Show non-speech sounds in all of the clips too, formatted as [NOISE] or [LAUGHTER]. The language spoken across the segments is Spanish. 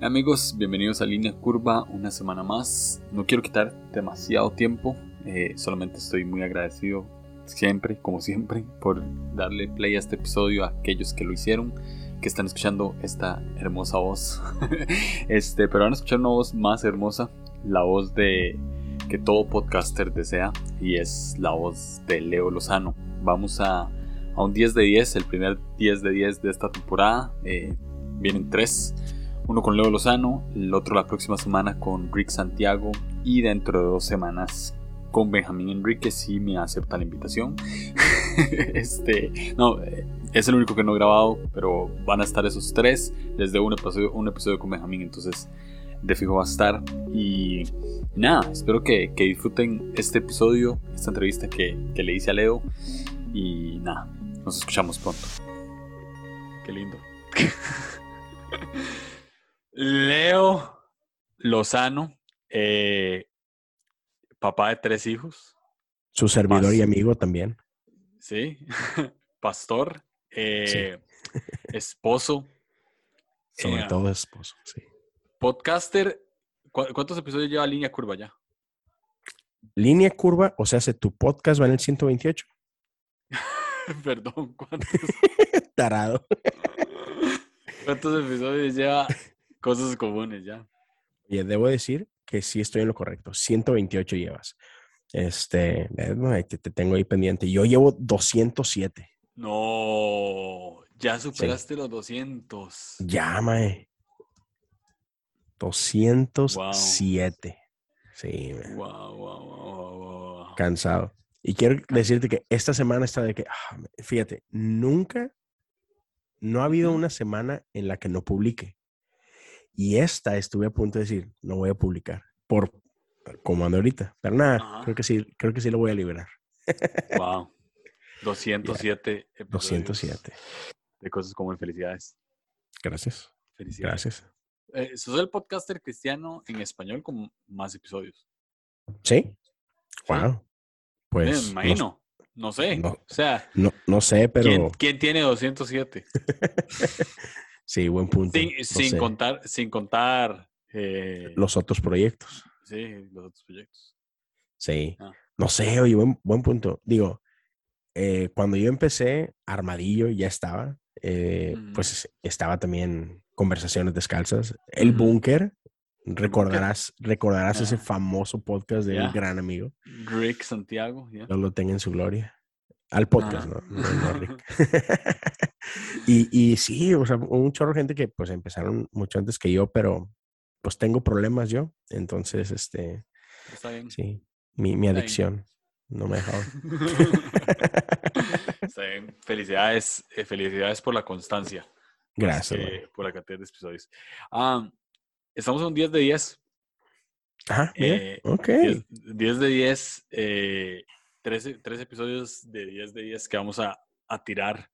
Amigos, bienvenidos a Línea Curva una semana más. No quiero quitar demasiado tiempo, eh, solamente estoy muy agradecido siempre, como siempre, por darle play a este episodio a aquellos que lo hicieron, que están escuchando esta hermosa voz. [LAUGHS] este, pero van a escuchar una voz más hermosa, la voz de que todo podcaster desea y es la voz de Leo Lozano. Vamos a, a un 10 de 10, el primer 10 de 10 de esta temporada. Eh, vienen tres, uno con Leo Lozano, el otro la próxima semana con Rick Santiago y dentro de dos semanas con Benjamín Enrique si me acepta la invitación. [LAUGHS] este, no, es el único que no he grabado, pero van a estar esos tres desde un episodio, un episodio con Benjamín, entonces de fijo va a estar. Y nada, espero que, disfruten este episodio, esta entrevista que, que le hice a Leo. Y nada, nos escuchamos pronto. Qué lindo. [LAUGHS] Leo Lozano, eh, papá de tres hijos. Su servidor y amigo también. Sí, [LAUGHS] pastor, eh, [LAUGHS] esposo. Sobre eh, todo esposo, sí. Podcaster, ¿cu- ¿cuántos episodios lleva Línea Curva ya? Línea curva, o sea, si tu podcast va en el 128. [LAUGHS] Perdón, ¿cuántos, Tarado. cuántos episodios lleva Cosas Comunes ya? Y debo decir que sí estoy en lo correcto. 128 llevas. Este, eh, te, te tengo ahí pendiente. Yo llevo 207. No, ya superaste los 200. Ya, mae. 207. Sí, mae, Wow, wow, wow, wow, wow. cansado. Y quiero decirte que esta semana está de que, ah, fíjate, nunca, no ha habido una semana en la que no publique. Y esta estuve a punto de decir, no voy a publicar, por como ando ahorita. Pero nada, Ajá. creo que sí, creo que sí lo voy a liberar. Wow. [LAUGHS] 207 episodios 207. de cosas como felicidades. Gracias, Felicidades. gracias. Eh, sos el podcaster cristiano en español con más episodios. ¿Sí? Wow. Pues, me no- imagino. No, sé. no- O sea, no, no sé, pero ¿quién, quién tiene 207? [LAUGHS] sí, buen punto. sin no contar, sin contar eh, Los otros proyectos. sí, los otros proyectos. Sí. Ah. No sé, oye, buen, buen punto. Digo, eh, cuando yo empecé, Armadillo ya estaba. eh. Pues estaba también Conversaciones Descalzas. El Ujú. Búnker. Recordarás, recordarás ese Ajá. famoso podcast de Ya. un gran amigo. Rick Santiago, ya. Dios lo tenga en su gloria. Al podcast, Ajá. ¿no? No, no Rick. [LAUGHS] y, y sí, o sea, hubo un chorro de gente que pues empezaron mucho antes que yo, pero pues tengo problemas yo. Entonces, este, Está bien. sí, mi, mi adicción no me ha dejado. [LAUGHS] Está bien. Felicidades, eh, felicidades por la constancia. Gracias. que man. por la cantidad de episodios. Ah, estamos en un 10 de 10. Ajá, Eh, ok. 10, 10 de 10. 13, 13 episodios de 10 de 10 que vamos a, a tirar.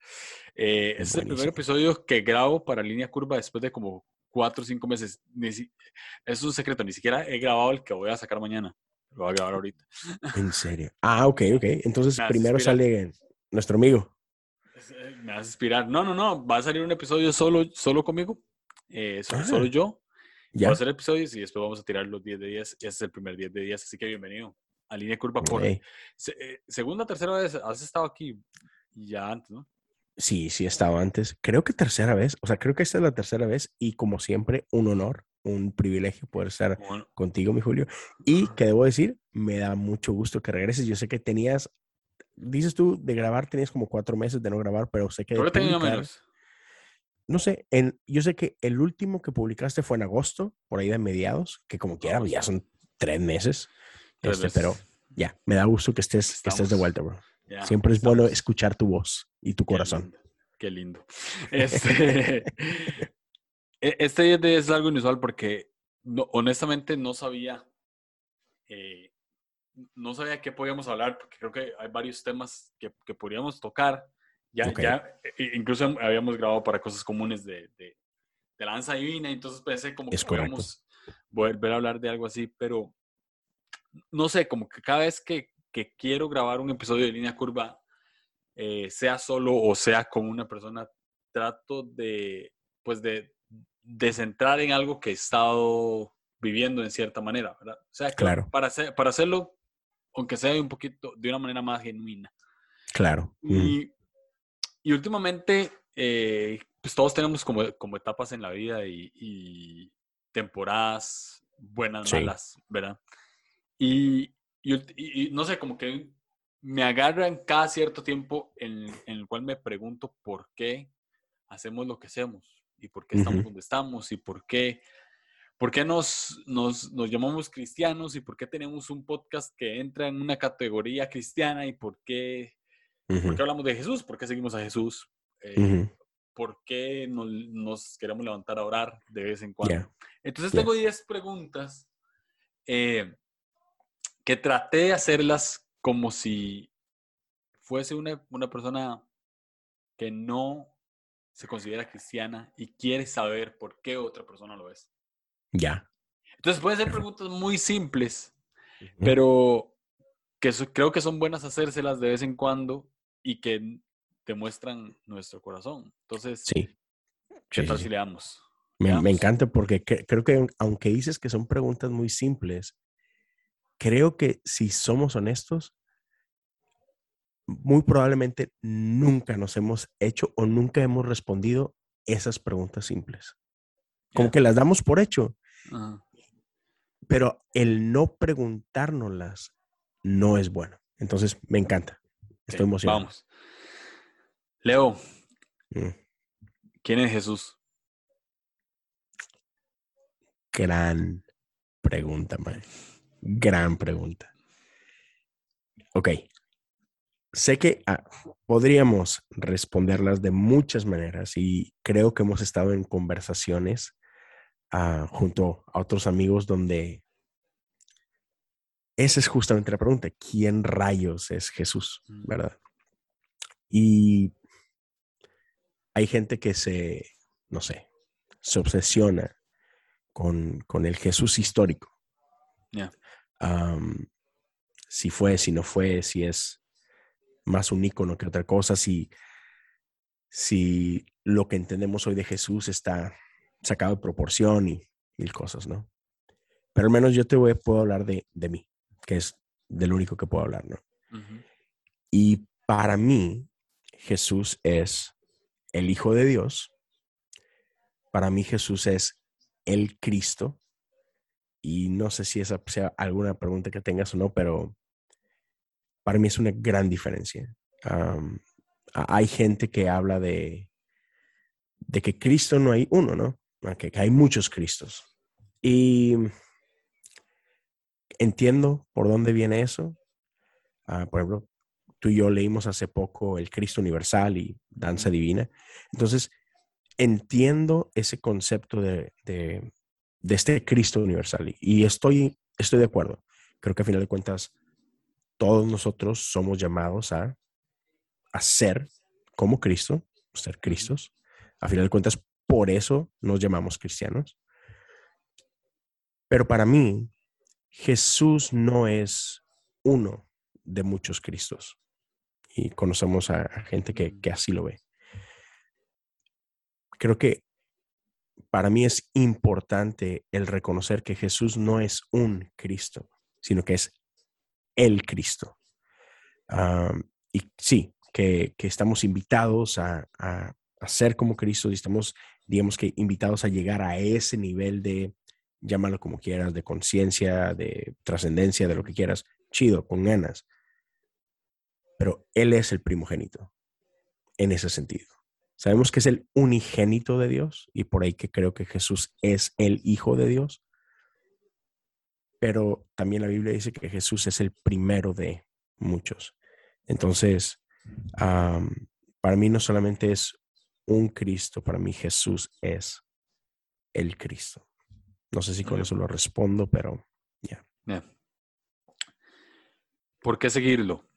Eh, este es el primer episodio que grabo para Línea Curva después de como 4 o 5 meses. Ni si- es un secreto, ni siquiera he grabado el que voy a sacar mañana. Lo voy a grabar ahorita. En serio. Ah, ok, ok. [LAUGHS] Entonces primero inspirar. sale nuestro amigo. Eh, Me vas a inspirar. No, no, no. Va a salir un episodio solo, solo conmigo. eh, so- Ah. Solo yo. Ya. Voy a hacer episodios y después vamos a tirar los 10 de 10. Ese es el primer 10 de 10, así que bienvenido a Línea Curva por Ey, se- eh, segunda, tercera vez. Has estado aquí ya antes, ¿no? Sí, sí, he estado antes. Creo que tercera vez. O sea, creo que esta es la tercera vez y como siempre, un honor, un privilegio poder estar Bueno, contigo, mi Julio. Y que debo decir, me da mucho gusto que regreses. Yo sé que tenías, dices tú, de grabar, tenías como cuatro meses de no grabar, pero sé que tenía publicar- menos. no sé, en, yo sé que el último que publicaste fue en agosto, por ahí de mediados, que como quiera, ya son tres meses. Este, pero ya, me da gusto que estés, que estés de vuelta, bro. Siempre es bueno escuchar tu voz y tu Qué corazón. lindo, Qué lindo. Este, [LAUGHS] e- este 10 de 10 es algo inusual porque no- honestamente no sabía, eh, no sabía qué podíamos hablar porque creo que hay varios temas que, que podríamos tocar. Ya, ya, e- incluso habíamos grabado para cosas comunes de, de, de lanza divina, entonces pensé como que Es correcto. podíamos volver a hablar de algo así, pero no sé, como que cada vez que, que quiero grabar un episodio de línea curva, eh, sea solo o sea con una persona, trato de, pues de descentrar en algo que he estado viviendo en cierta manera, ¿verdad? O sea, Claro. para, hacer, para hacerlo, aunque sea un poquito, de una manera más genuina. Claro. mm, Y, y últimamente, eh, pues todos tenemos como, como etapas en la vida y, y temporadas buenas, Sí. malas, ¿verdad? Y, y y- no sé, como que me agarran cada cierto tiempo en, en el cual me pregunto por qué hacemos lo que hacemos y por qué estamos donde estamos y por qué, por qué nos, nos, nos llamamos cristianos y por qué tenemos un podcast que entra en una categoría cristiana y por qué ¿Por ujú, qué hablamos de Jesús? ¿Por qué seguimos a Jesús? Eh, ujú, ¿Por qué nos, nos queremos levantar a orar de vez en cuando? Entonces tengo 10 preguntas eh, que traté de hacerlas como si fuese una, una persona que no se considera cristiana y quiere saber por qué otra persona lo es. Ya. Entonces pueden ser preguntas muy simples, pero que so- creo que son buenas hacérselas de vez en cuando y que demuestran nuestro corazón. Entonces, Sí. ¿qué sí, tal sí, si le damos? Me, encanta porque cre- creo que aunque dices que son preguntas muy simples, creo que si somos honestos, muy probablemente nunca nos hemos hecho o nunca hemos respondido esas preguntas simples. Como que las damos por hecho, pero el no preguntárnoslas no es bueno. Entonces, me encanta. Estoy emocionado. Vamos. Leo, Mm, ¿quién es Jesús? Gran pregunta, mae. Gran pregunta. Ok. Sé que ah, podríamos responderlas de muchas maneras y creo que hemos estado en conversaciones ah, junto a otros amigos donde esa es justamente la pregunta. ¿Quién rayos es Jesús? Mm. ¿Verdad? Y hay gente que se, no sé, se obsesiona con, con el Jesús histórico. Ya. Si fue, si no fue, si es más un ícono que otra cosa, si, si lo que entendemos hoy de Jesús está sacado de proporción y mil cosas, ¿no? Pero al menos yo te voy, puedo hablar de, de mí, que es del único que puedo hablar, ¿no? Y para mí, Jesús es el Hijo de Dios. Para mí, Jesús es el Cristo. Y no sé si esa sea alguna pregunta que tengas o no, pero para mí es una gran diferencia. Hay gente que habla de, de que Cristo no hay uno, ¿no? Ah, Que, que hay muchos Cristos. Y entiendo por dónde viene eso. Ah, por ejemplo, tú y yo leímos hace poco El Cristo Universal y Danza Divina. Entonces, entiendo ese concepto de, de, de este Cristo Universal y- estoy, estoy de acuerdo. Creo que a final de cuentas, todos nosotros somos llamados a, a ser como Cristo, ser Cristos. A final de cuentas, por eso nos llamamos cristianos. Pero para mí, Jesús no es uno de muchos Cristos. Y conocemos a, gente que, que así lo ve. Creo que para mí es importante el reconocer que Jesús no es un Cristo, sino que es el Cristo. Y sí, que, que estamos invitados a, a, a ser como Cristo y estamos, digamos que, invitados a llegar a ese nivel de, llámalo como quieras, de conciencia, de trascendencia, de lo que quieras, chido, con ganas. Pero Él es el primogénito en ese sentido. Sabemos que es el unigénito de Dios y por ahí que creo que Jesús es el Hijo de Dios. Pero también la Biblia dice que Jesús es el primero de muchos. Entonces, para mí no solamente es un Cristo, para mí Jesús es el Cristo. No sé si con eso lo respondo, pero Ya. ¿Por qué seguirlo?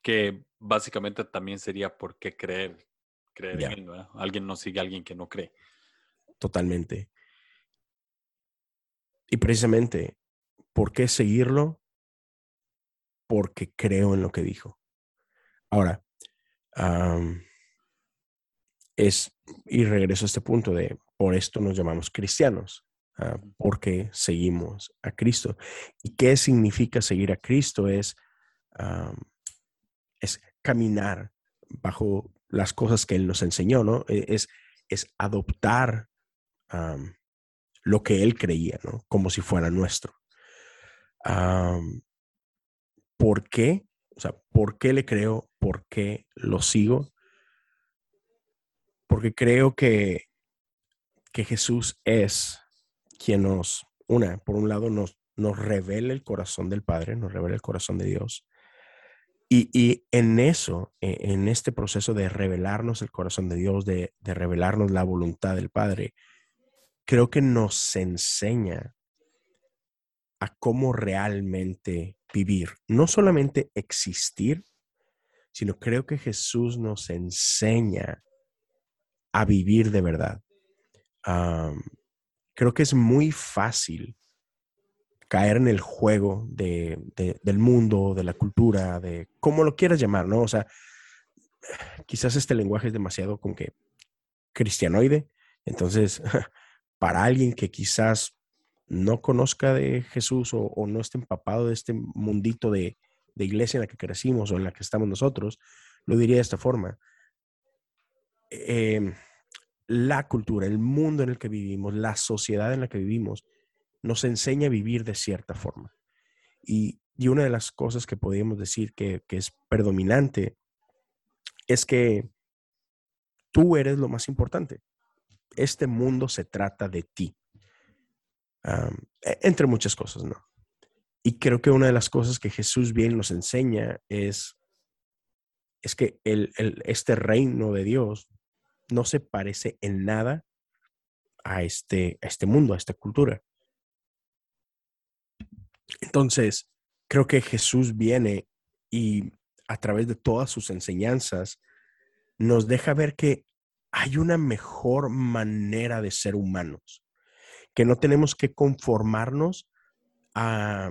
Que básicamente también sería por qué creer, creer en él, ¿verdad? Alguien no sigue a alguien que no cree. totalmente. Y precisamente, ¿por qué seguirlo? Porque creo en lo que dijo. Ahora, es, y regreso a este punto de, por esto nos llamamos cristianos, ah, porque seguimos a Cristo. ¿Y qué significa seguir a Cristo? Es, es caminar bajo las cosas que Él nos enseñó, ¿no? E, es, es adoptar lo que Él creía, ¿no? Como si fuera nuestro. ¿Por qué? O sea, ¿por qué le creo? ¿Por qué lo sigo? Porque creo que, que Jesús es quien nos, una, por un lado, nos, nos revela el corazón del Padre, nos revela el corazón de Dios. Y, en eso, e, en este proceso de revelarnos el corazón de Dios, de, de revelarnos la voluntad del Padre, creo que nos enseña a cómo realmente vivir, no solamente existir, sino creo que Jesús nos enseña a vivir de verdad. creo que es muy fácil caer en el juego de, del mundo, de la cultura, de cómo lo quieras llamar, ¿no? O sea, quizás este lenguaje es demasiado como que cristianoide. Entonces, [LAUGHS] para alguien que quizás no conozca de Jesús o, no esté empapado de este mundito de, iglesia en la que crecimos o en la que estamos nosotros, lo diría de esta forma. Em, la cultura, el mundo en el que vivimos, la sociedad en la que vivimos, nos enseña a vivir de cierta forma. Y, una de las cosas que podríamos decir que, que es predominante es que tú eres lo más importante. Este mundo se trata de ti. E, entre muchas cosas, ¿no? Y creo que una de las cosas que Jesús bien nos enseña es, es que el, este reino de Dios no se parece en nada a este, a este mundo, a esta cultura. Entonces, creo que Jesús viene y a través de todas sus enseñanzas nos deja ver que hay una mejor manera de ser humanos que no tenemos que conformarnos a,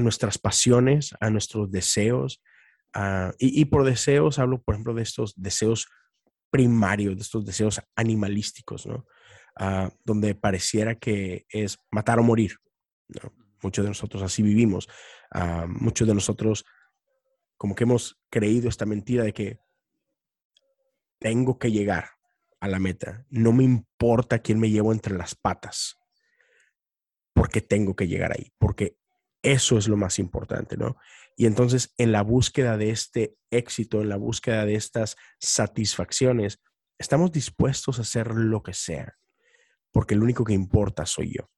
nuestras pasiones, a nuestros deseos. y, por deseos hablo, por ejemplo, de estos deseos primarios, de estos deseos animalísticos, ¿no? donde pareciera que es matar o morir. Muchos de nosotros así vivimos. muchos de nosotros como que hemos creído esta mentira de que tengo que llegar, a la meta. No me importa quién me llevo entre las patas, porque tengo que llegar ahí, porque eso es lo más importante, ¿no? Y entonces en la búsqueda de este éxito, en la búsqueda de estas satisfacciones, estamos dispuestos a hacer lo que sea, porque lo único que importa soy yo.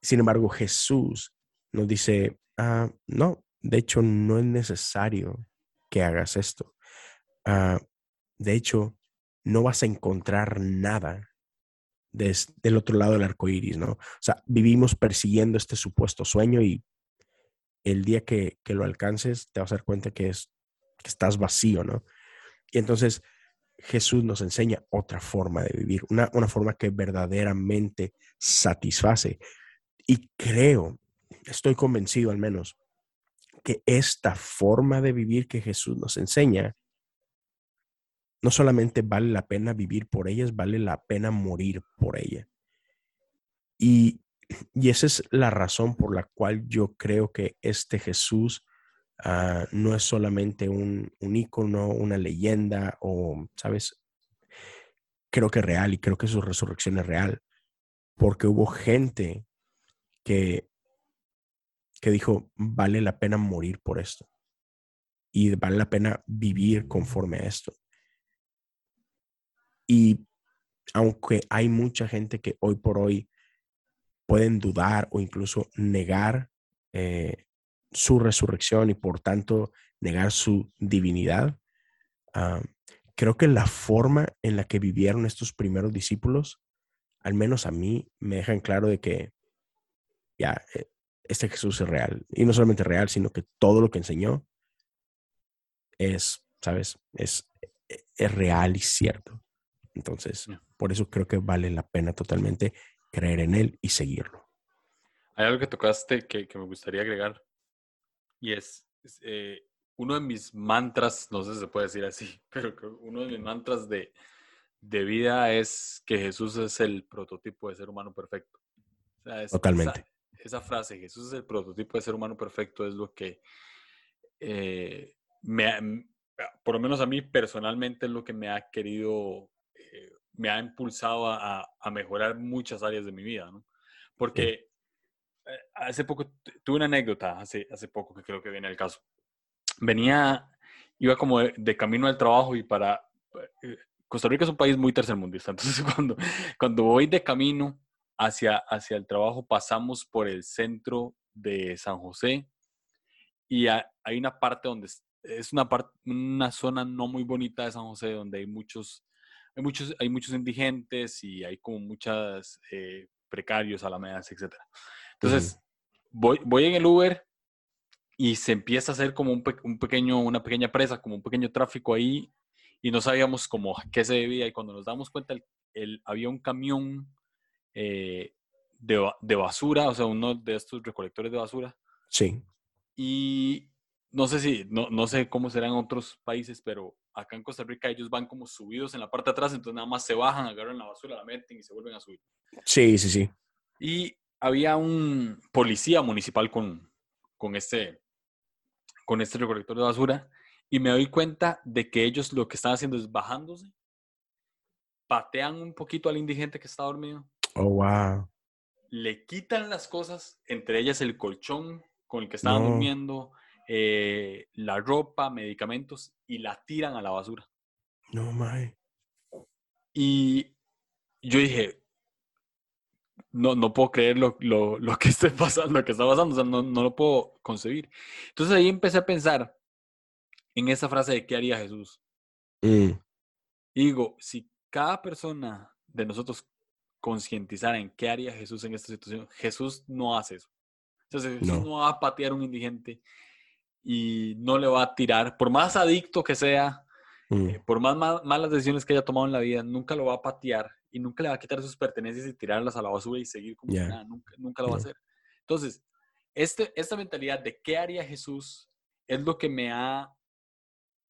Sin embargo, Jesús nos dice, ah, no, de hecho no es necesario que hagas esto. Ah, de hecho, no vas a encontrar nada del otro lado del arco iris, ¿no? O sea, vivimos persiguiendo este supuesto sueño y el día que, lo alcances te vas a dar cuenta que, es, que estás vacío, ¿no? Y entonces Jesús nos enseña otra forma de vivir, una forma que verdaderamente satisface. Y creo, estoy convencido al menos, que esta forma de vivir que Jesús nos enseña no solamente vale la pena vivir por ellas, vale la pena morir por ella. Y, esa es la razón por la cual yo creo que este Jesús ah, no es solamente un, un ícono, una leyenda o, ¿sabes? Creo que es real y creo que su resurrección es real, porque hubo gente que, que dijo, vale la pena morir por esto y vale la pena vivir conforme a esto. Y aunque hay mucha gente que hoy por hoy pueden dudar o incluso negar eh, su resurrección y por tanto negar su divinidad, ah, creo que la forma en la que vivieron estos primeros discípulos, al menos a mí, me dejan claro de que ya, eh, este Jesús es real. Y no solamente real, sino que todo lo que enseñó es, ¿sabes? Es, e, es real y cierto. Entonces, por eso creo que vale la pena totalmente creer en él y seguirlo. Hay algo que tocaste que, me gustaría agregar y es, eh, uno de mis mantras, no sé si se puede decir así, [LAUGHS] pero uno de mis mantras de, de vida es que Jesús es el prototipo de ser humano perfecto. Totalmente. Esa, frase, Jesús es el prototipo de ser humano perfecto, es lo que eh, me, por lo menos a mí personalmente es lo que me ha querido, eh, me ha impulsado a, mejorar muchas áreas de mi vida, ¿no? Porque eh, hace poco, tuve una anécdota, hace, hace poco que creo que viene el caso. Venía, iba como de, camino al trabajo y para... Eh, Costa Rica es un país muy tercermundista, [LAUGHS] entonces cuando, cuando voy de camino hacia, hacia el trabajo pasamos por el centro de San José y hay una parte donde es una, parte, una zona no muy bonita de San José donde hay muchos, hay muchos, hay muchos indigentes y hay como muchas eh, precarios, alamedas, etc. Entonces, voy, voy en el Uber y se empieza a hacer como un, un, pequeño, una pequeña presa, como un pequeño tráfico ahí y no sabíamos cómo qué se debía y cuando nos damos cuenta el, había un camión eh, de, de, basura, o sea, uno de estos recolectores de basura. Sí. Y no sé si, no, no sé cómo será en otros países, pero acá en Costa Rica ellos van como subidos en la parte de atrás, entonces nada más se bajan, agarran la basura, la meten y se vuelven a subir. Sí, sí, sí. Y había un policía municipal con, con, este, con este recolector de basura y me doy cuenta de que ellos lo que están haciendo es bajándose, patean un poquito al indigente que está dormido. Oh, wow. Le quitan las cosas, entre ellas el colchón con el que estaban durmiendo, eh, la ropa, medicamentos y la tiran a la basura. No, my. Y yo dije, no, no puedo creer lo, lo, lo que esté pasando, lo que está pasando, o sea, no, no, lo puedo concebir. Entonces ahí empecé a pensar en esa frase de qué haría Jesús. Mm. Y digo, si cada persona de nosotros concientizara en qué haría Jesús en esta situación, Jesús no hace eso. Entonces Jesús no va a patear a un indigente, y no le va a tirar, por más adicto que sea, mm. eh, por más malas decisiones que haya tomado en la vida, nunca lo va a patear y nunca le va a quitar sus pertenencias y tirarlas a la basura y seguir como nada, nunca, nunca lo va a hacer. Entonces, este, esta mentalidad de qué haría Jesús es lo que me ha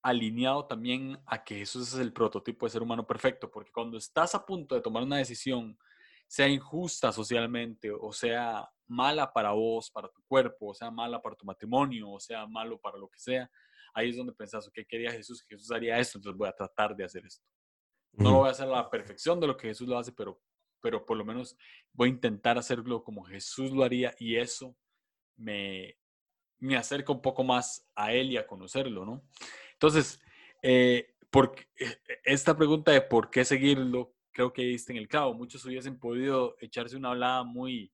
alineado también a que Jesús es el prototipo de ser humano perfecto, porque cuando estás a punto de tomar una decisión, sea injusta socialmente o sea mala para vos, para tu cuerpo, o sea mala para tu matrimonio, o sea malo para lo que sea, ahí es donde pensás, ¿qué quería Jesús? Jesús haría esto, entonces voy a tratar de hacer esto. No lo voy a hacer a la perfección de lo que Jesús lo hace, pero, pero por lo menos voy a intentar hacerlo como Jesús lo haría y eso me, me acerca un poco más a Él y a conocerlo, ¿no? Entonces, eh, porque, eh, esta pregunta de por qué seguirlo, creo que diste en el clavo. Muchos hubiesen podido echarse una hablada muy,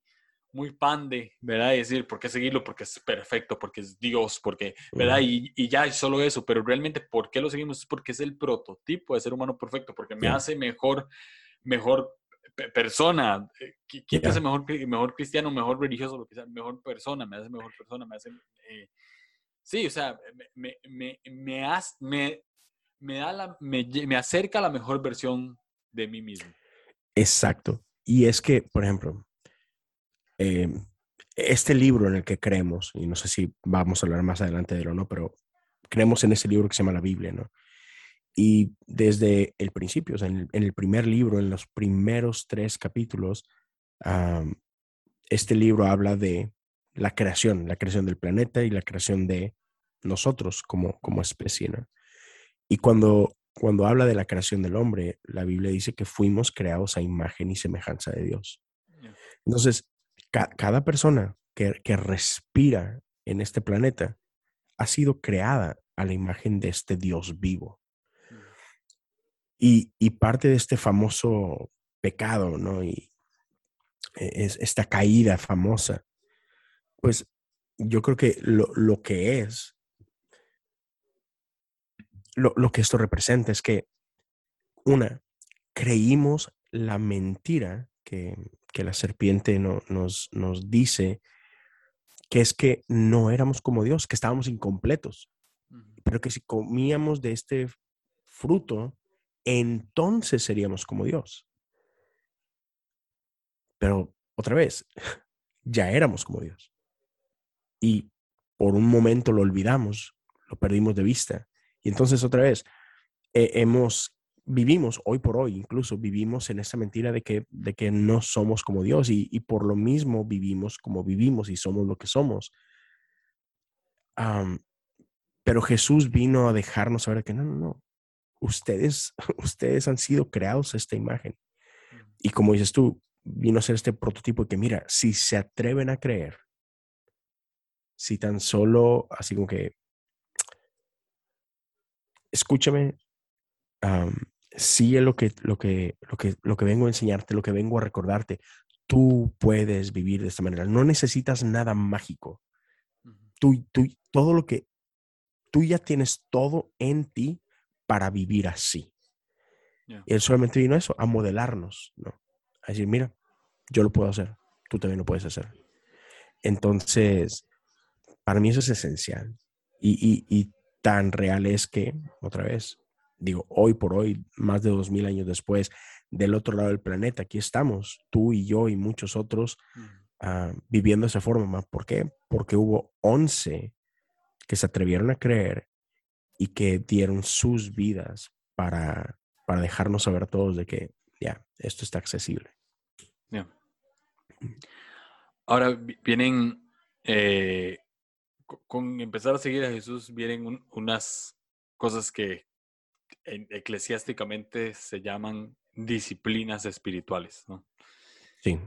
muy pande, ¿verdad? Y decir, ¿por qué seguirlo? Porque es perfecto, porque es Dios, porque, ¿verdad? Y, y, ya es solo eso, pero realmente, ¿por qué lo seguimos? Es porque es el prototipo de ser humano perfecto, porque me hace mejor, mejor persona. ¿Quién te hace mejor, mejor cristiano, mejor religioso, lo que sea? Mejor persona, me hace mejor persona, me hace... Eh, sí, o sea, me, me, me, me, me, da la, me, me acerca a la mejor versión de mí mismo. Exacto. Y es que, por ejemplo, em, este libro en el que creemos, y no sé si vamos a hablar más adelante de él o no, pero creemos en ese libro que se llama la Biblia, ¿no? Y desde el principio, o sea, en, el, primer libro, en los primeros tres capítulos, este libro habla de la creación, la creación del planeta y la creación de nosotros como, como especie, ¿no? Y cuando cuando habla de la creación del hombre, la Biblia dice que fuimos creados a imagen y semejanza de Dios. Entonces, cada persona que, respira en este planeta ha sido creada a la imagen de este Dios vivo. Mm. Y, parte de este famoso pecado, ¿no? Y e, es, esta caída famosa, pues yo creo que lo, lo que es lo, que esto representa es que, una, creímos la mentira que, la serpiente nos, nos dice, que es que no éramos como Dios, que estábamos incompletos, pero que si comíamos de este fruto, entonces seríamos como Dios. Pero otra vez, [LAUGHS] ya éramos como Dios. Y por un momento lo olvidamos, lo perdimos de vista. Y entonces otra vez, hemos vivimos hoy por hoy, incluso vivimos en esa mentira de que, de que no somos como Dios y, y por lo mismo vivimos como vivimos y somos lo que somos. pero Jesús vino a dejarnos saber que no, no, no. Ustedes, [LAUGHS] ustedes han sido creados a esta imagen. Y como dices tú, vino a ser este prototipo de que, mira, si se atreven a creer, si tan solo, así como que, escúchame, sigue lo que, lo, que, lo, que, lo que vengo a enseñarte, lo que vengo a recordarte. Tú puedes vivir de esta manera. No necesitas nada mágico. Tú, tú, todo lo que, tú ya tienes todo en ti para vivir así. Y él solamente vino a eso, a modelarnos, ¿no? A decir, mira, yo lo puedo hacer, tú también lo puedes hacer. Entonces, para mí eso es esencial. Y, y, y tan real es que, otra vez, digo, hoy por hoy, más de dos mil años después, del otro lado del planeta, aquí estamos, tú y yo y muchos otros, ah, viviendo esa forma. ¿Por qué? Porque hubo once que se atrevieron a creer y que dieron sus vidas para, para dejarnos saber todos de que ya, esto está accesible. Ahora vienen, eh, con empezar a seguir a Jesús, vienen unas cosas que eclesiásticamente se llaman disciplinas espirituales, ¿no? Sí.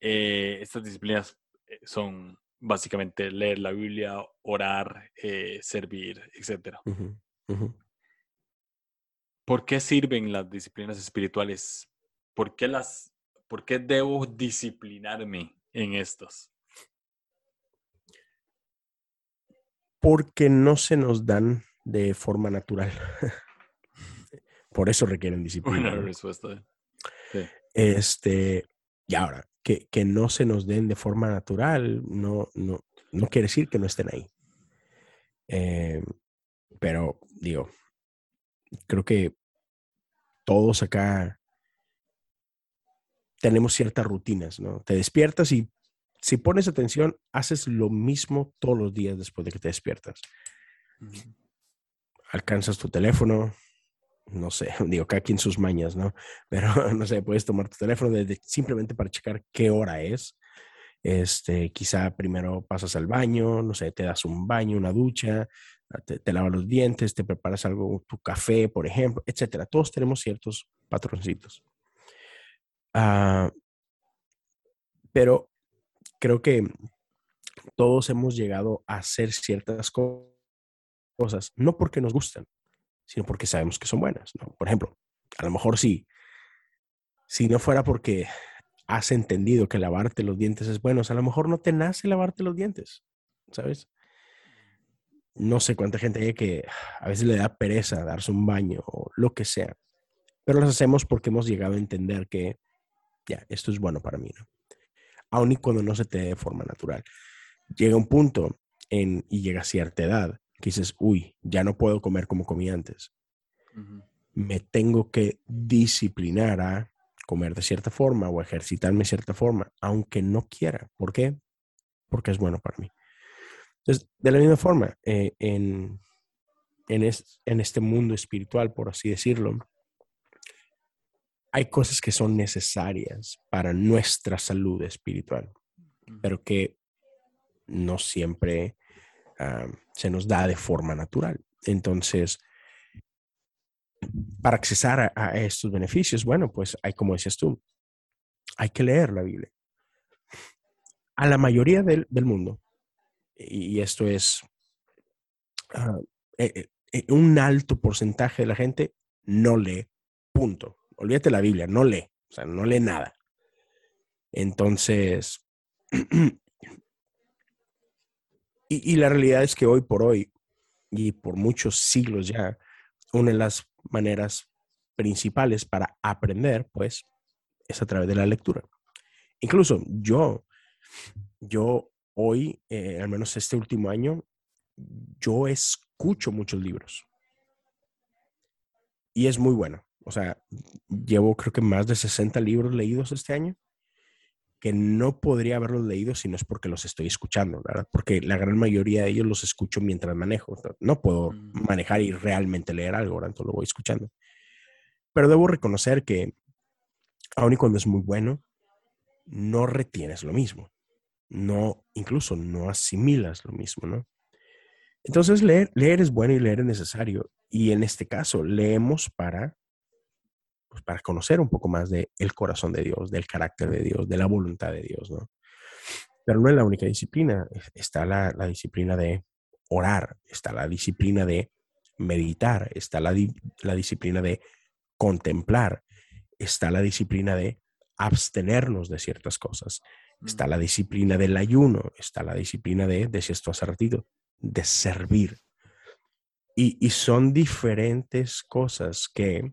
Eh, estas disciplinas eh, son básicamente leer la Biblia, orar, servir, etc. ¿Por qué sirven las disciplinas espirituales? ¿Por qué las ¿Por qué debo disciplinarme en estos? Porque no se nos dan de forma natural. Por eso requieren disciplina. Buena respuesta. Este, y ahora, que, que, no se nos den de forma natural no, no, no quiere decir que no estén ahí. Eh, pero, digo, creo que todos acá tenemos ciertas rutinas, ¿no? Te despiertas y si pones atención, haces lo mismo todos los días después de que te despiertas. Alcanzas tu teléfono, no sé, [LAUGHS] digo, cada quien sus mañas, ¿no? Pero [LAUGHS] no sé, puedes tomar tu teléfono desde, simplemente para checar qué hora es. Este, quizá primero pasas al baño, no sé, te das un baño, una ducha, te, te lavas los dientes, te preparas algo, tu café, por ejemplo, etcétera. Todos tenemos ciertos patroncitos. Ah, pero creo que todos hemos llegado a hacer ciertas cosas, no porque nos gustan, sino porque sabemos que son buenas. Por ejemplo, a lo mejor sí, si no fuera porque has entendido que lavarte los dientes es bueno, a lo mejor no te nace lavarte los dientes, ¿sabes? No sé cuánta gente hay que a veces le da pereza darse un baño o lo que sea, pero las hacemos porque hemos llegado a entender que ya, esto es bueno para mí, ¿no? Aun y cuando no se te dé de forma natural. Llega un punto en, y llega a cierta edad que dices, uy, ya no puedo comer como comí antes. Me tengo que disciplinar a comer de cierta forma o ejercitarme de cierta forma, aunque no quiera. ¿Por qué? Porque es bueno para mí. Entonces, de la misma forma, eh, en, en, en este mundo espiritual, por así decirlo, hay cosas que son necesarias para nuestra salud espiritual, pero que no siempre ah, se nos da de forma natural. Entonces, para accesar a, estos beneficios, bueno, pues hay, como decías tú, hay que leer la Biblia. A la mayoría del, mundo, y esto es ah, eh, eh, un alto porcentaje de la gente, no lee, punto olvídate la Biblia, no lee, o sea, no lee nada. Entonces, [CLEARS THROAT] y, la realidad es que hoy por hoy, y por muchos siglos ya, una de las maneras principales para aprender, pues, es a través de la lectura. Incluso yo, yo hoy, eh, al menos este último año, yo escucho muchos libros. Y es muy bueno. O sea, llevo creo que más de 60 libros leídos este año que no podría haberlos leído si no es porque los estoy escuchando, ¿verdad? Porque la gran mayoría de ellos los escucho mientras manejo. No puedo mm. manejar y realmente leer algo, ¿verdad? Entonces lo voy escuchando. pero debo reconocer que, aun y cuando es muy bueno, no retienes lo mismo. No, incluso no asimilas lo mismo, ¿no? Entonces, leer, leer es bueno y leer es necesario. Y en este caso, leemos para, pues, para conocer un poco más del el corazón de Dios, del carácter de Dios, de la voluntad de Dios, ¿no? Pero no es la única disciplina. Está la, disciplina de orar, está la disciplina de meditar, está la, la disciplina de contemplar, está la disciplina de abstenernos de ciertas cosas, está la disciplina del ayuno, está la disciplina de, decías esto hace ratito, de servir. Y, son diferentes cosas que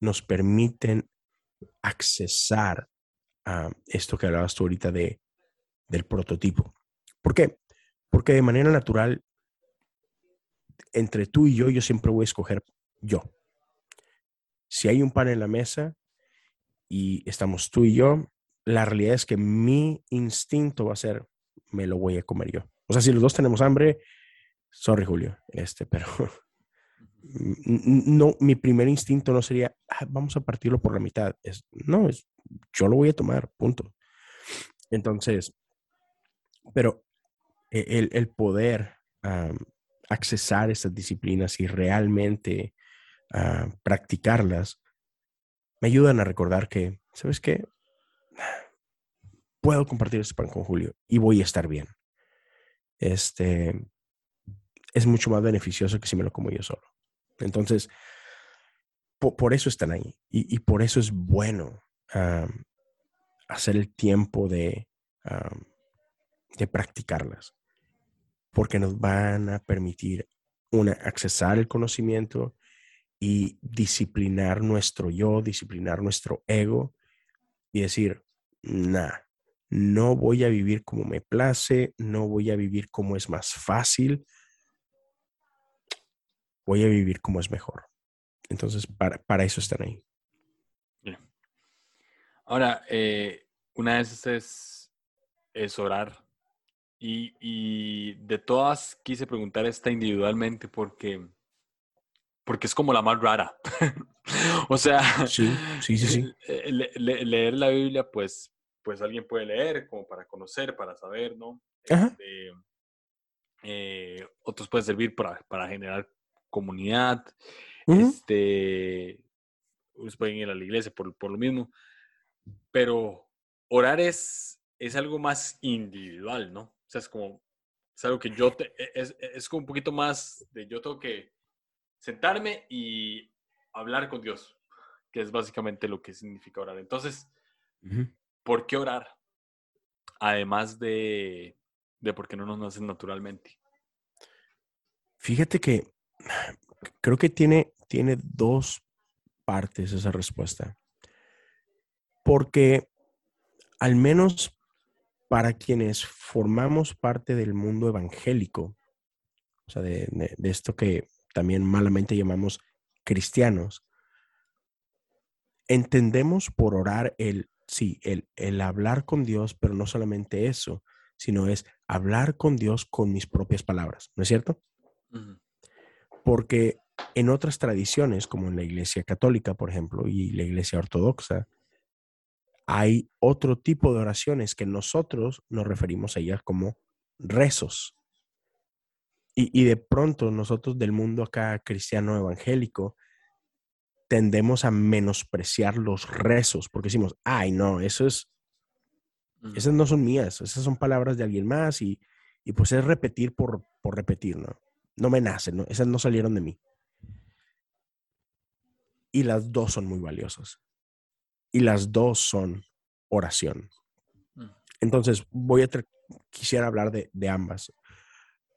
nos permiten accesar a esto que hablabas tú ahorita de, del prototipo. ¿Por qué? Porque de manera natural, entre tú y yo, yo siempre voy a escoger yo. Si hay un pan en la mesa y estamos tú y yo, la realidad es que mi instinto va a ser, me lo voy a comer yo. O sea, si los dos tenemos hambre, sorry Julio, este, pero no, mi primer instinto no sería, ah, vamos a partirlo por la mitad. Es, no, es, yo lo voy a tomar, punto. Entonces, pero e, el, poder accesar estas disciplinas y realmente ah, practicarlas, me ayudan a recordar que, ¿sabes qué? Puedo compartir este pan con Julio y voy a estar bien este, es mucho más beneficioso que si me lo como yo solo. Entonces, por, eso están ahí y, por eso es bueno hacer el tiempo de, de practicarlas, porque nos van a permitir una, accesar el conocimiento y disciplinar nuestro yo, disciplinar nuestro ego y decir, nah, no voy a vivir como me place, no voy a vivir como es más fácil, voy a vivir como es mejor. Entonces, para, eso están ahí. Ahora, eh, una de esas es, orar. Y, de todas quise preguntar esta individualmente porque, porque es como la más rara. [LAUGHS] o sea, sí, sí, sí, [LAUGHS] leer la Biblia, pues pues alguien puede leer como para conocer, para saber, ¿no? Este, eh, otros pueden servir para, para generar comunidad. Este, unos pueden ir a la iglesia por, por, lo mismo. Pero orar es, es algo más individual, ¿no? O sea, es como, es algo que yo, te, e, es, es como un poquito más de yo tengo que sentarme y hablar con Dios, que es básicamente lo que significa orar. Entonces, ¿por qué orar? Además de, de por qué no nos nacen naturalmente. Fíjate que creo que tiene, tiene dos partes esa respuesta. Porque al menos para quienes formamos parte del mundo evangélico, o sea, de, de, esto que también malamente llamamos cristianos, entendemos por orar el sí, el, hablar con Dios, pero no solamente eso, sino es hablar con Dios con mis propias palabras, ¿no es cierto? Porque en otras tradiciones, como en la Iglesia Católica, por ejemplo, y la Iglesia Ortodoxa, hay otro tipo de oraciones que nosotros nos referimos a ellas como rezos. Y, y de pronto nosotros del mundo acá cristiano evangélico tendemos a menospreciar los rezos porque decimos, ay, no, eso es, esas no son mías, esas son palabras de alguien más y, y pues es repetir por, por repetir, ¿no? No me nacen, ¿no? esas no salieron de mí. Y las dos son muy valiosas. Y las dos son oración. Mm. Entonces, voy a quisiera hablar de, de, ambas.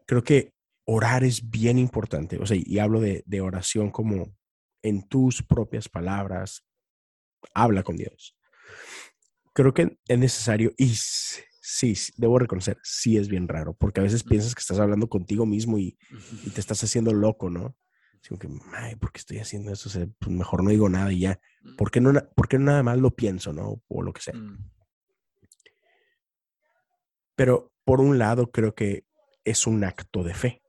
Creo que orar es bien importante, o sea, y hablo de, de oración como en tus propias palabras. Habla con Dios. Creo que es necesario y sí, debo reconocer, sí es bien raro, porque a veces piensas que estás hablando contigo mismo y, te estás haciendo loco, ¿no? Así que, ay, ¿por qué estoy haciendo eso? pues mejor no digo nada y ya. Mm. ¿Por qué, no, ¿Por nada más lo pienso, no? O lo que sea. Mm. Pero por un lado, creo que es un acto de fe.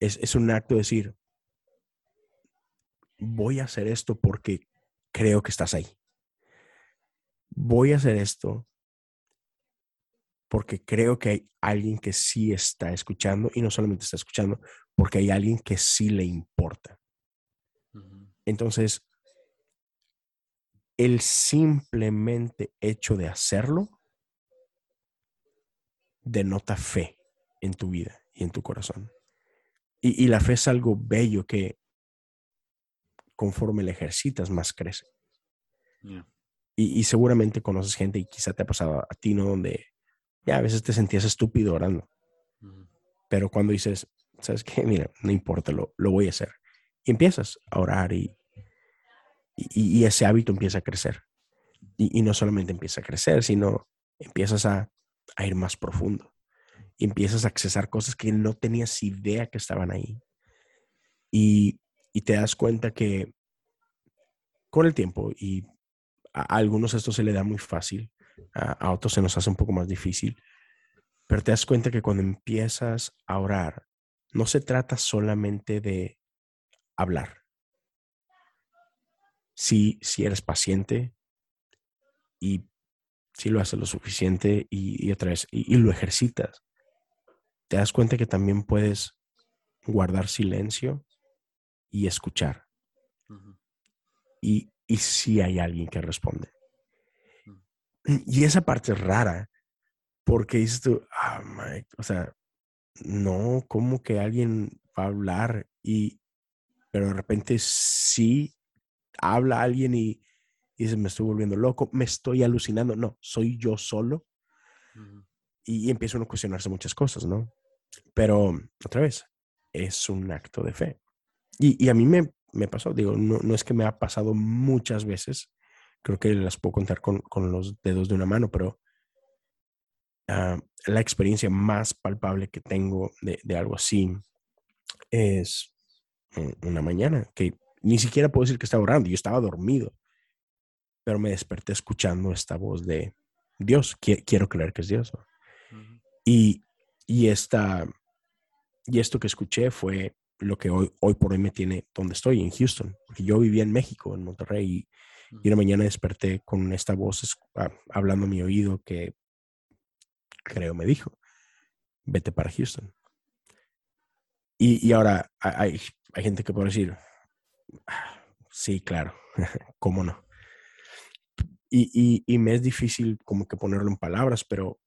Es, es, un acto de decir, voy a hacer esto porque creo que estás ahí. Voy a hacer esto porque creo que hay alguien que sí está escuchando y no solamente está escuchando, porque hay alguien que sí le importa. Entonces, el simplemente hecho de hacerlo denota fe en tu vida y en tu corazón. Y, la fe es algo bello que conforme la ejercitas más crece. Y, seguramente conoces gente y quizá te ha pasado a ti, ¿no? Donde ya a veces te sentías estúpido orando. Pero cuando dices, ¿sabes qué? Mira, no importa, lo, lo voy a hacer. Y empiezas a orar y, y, ese hábito empieza a crecer. Y, no solamente empieza a crecer, sino empiezas a, a ir más profundo y empiezas a accesar cosas que no tenías idea que estaban ahí. Y, te das cuenta que con el tiempo, y a, algunos esto se le da muy fácil, a, otros se nos hace un poco más difícil, pero te das cuenta que cuando empiezas a orar, no se trata solamente de hablar. Si, si eres paciente y si lo haces lo suficiente y, otra vez, y, lo ejercitas, te das cuenta que también puedes guardar silencio y escuchar. y, si hay alguien que responde. Y esa parte es rara, porque dices tú, ah, o sea, no, como que alguien va a hablar y, pero de repente sí habla alguien y, dice, me estoy volviendo loco, me estoy alucinando. No, soy yo solo. y, y, empieza uno a cuestionarse muchas cosas, ¿no? Pero, otra vez, es un acto de fe. Y, a mí me, me pasó, digo, no, no, es que me ha pasado muchas veces, creo que las puedo contar con, con los dedos de una mano, pero ah, la experiencia más palpable que tengo de, de algo así es una mañana que ni siquiera puedo decir que estaba orando, yo estaba dormido, pero me desperté escuchando esta voz de Dios, quiero creer que es Dios. Y y, esta, y esto que escuché fue lo que hoy, hoy por hoy me tiene donde estoy, en Houston. Porque yo vivía en México, en Monterrey, y, una mañana desperté con esta voz ah, hablando a mi oído que creo me dijo, vete para Houston. Y, y ahora hay, hay gente que puede decir, ah, sí, claro, [LAUGHS] ¿cómo no? Y, y, y, me es difícil como que ponerlo en palabras, pero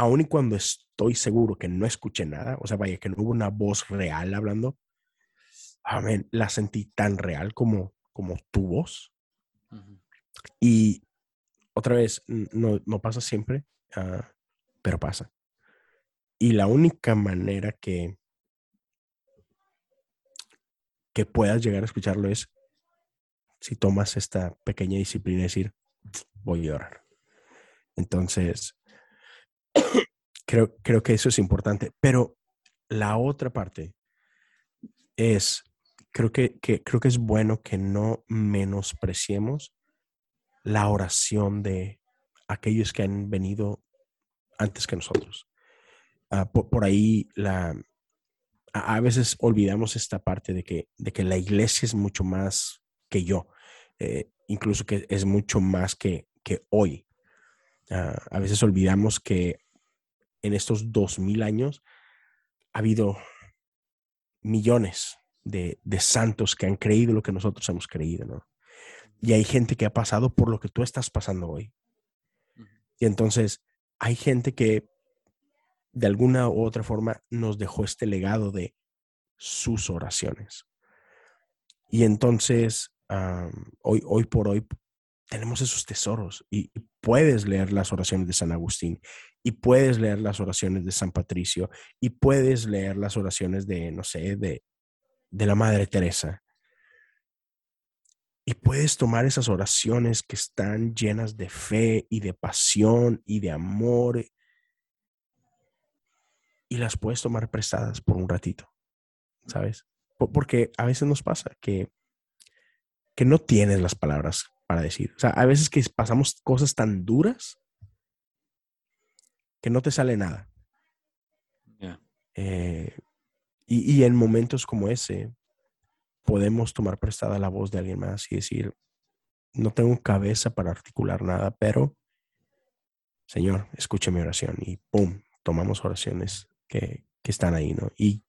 aun y cuando estoy seguro que no escuché nada, o sea, vaya, que no hubo una voz real hablando, amén, la sentí tan real como, como tu voz. Y otra vez, no, no pasa siempre, ah, pero pasa. Y la única manera que, que puedas llegar a escucharlo es si tomas esta pequeña disciplina y decir, voy a orar. Entonces, creo, creo que eso es importante. Pero la otra parte es, creo que, creo que es bueno que no menospreciemos la oración de aquellos que han venido antes que nosotros. Ah, por, ahí la, a, veces olvidamos esta parte de que, de que la iglesia es mucho más que yo, eh, incluso que es mucho más que, que hoy. A veces olvidamos que en estos dos mil años ha habido millones de, santos que han creído lo que nosotros hemos creído, ¿no? Y hay gente que ha pasado por lo que tú estás pasando hoy. Y entonces hay gente que de alguna u otra forma nos dejó este legado de sus oraciones. Y entonces, hoy, hoy por hoy, tenemos esos tesoros y puedes leer las oraciones de San Agustín y puedes leer las oraciones de San Patricio y puedes leer las oraciones de, no sé, de, de la Madre Teresa. Y puedes tomar esas oraciones que están llenas de fe y de pasión y de amor y las puedes tomar prestadas por un ratito, ¿sabes? Porque a veces nos pasa que, que no tienes las palabras para decir. O sea, a veces que pasamos cosas tan duras que no te sale nada. Eh, y, en momentos como ese, podemos tomar prestada la voz de alguien más y decir, no tengo cabeza para articular nada, pero Señor, escuche mi oración y ¡pum! Tomamos oraciones que, que están ahí, ¿no? Y,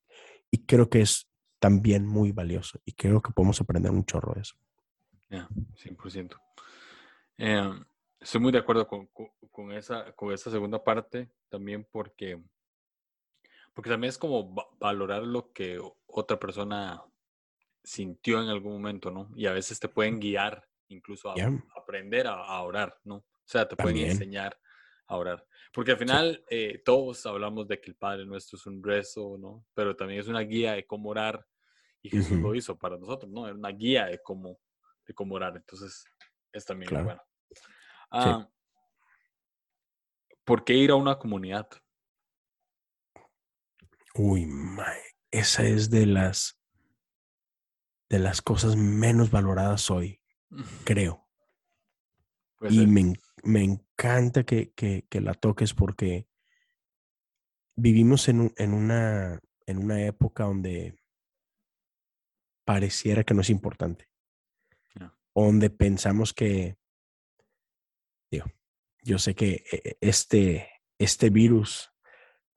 y, creo que es también muy valioso y creo que podemos aprender un chorro de eso. Ya, 100%. Eh, estoy muy de acuerdo con, con, esa, con esa segunda parte también porque, porque también es como valorar lo que otra persona sintió en algún momento, ¿no? Y a veces te pueden guiar incluso a aprender a, orar, ¿no? O sea, te pueden enseñar a orar. Porque al final eh, todos hablamos de que el Padre nuestro es un rezo, ¿no? Pero también es una guía de cómo orar. Y Jesús lo hizo para nosotros, ¿no? Es una guía de cómo, de cómo orar. Entonces, es también bueno. Ah, ¿Por qué ir a una comunidad? Uy, esa es de las de las cosas menos valoradas hoy, [LAUGHS] creo. y me, me, encanta que, que, que, la toques porque vivimos en, en, una, en una época donde pareciera que no es importante. Donde pensamos que, digo, yo sé que e, este, este virus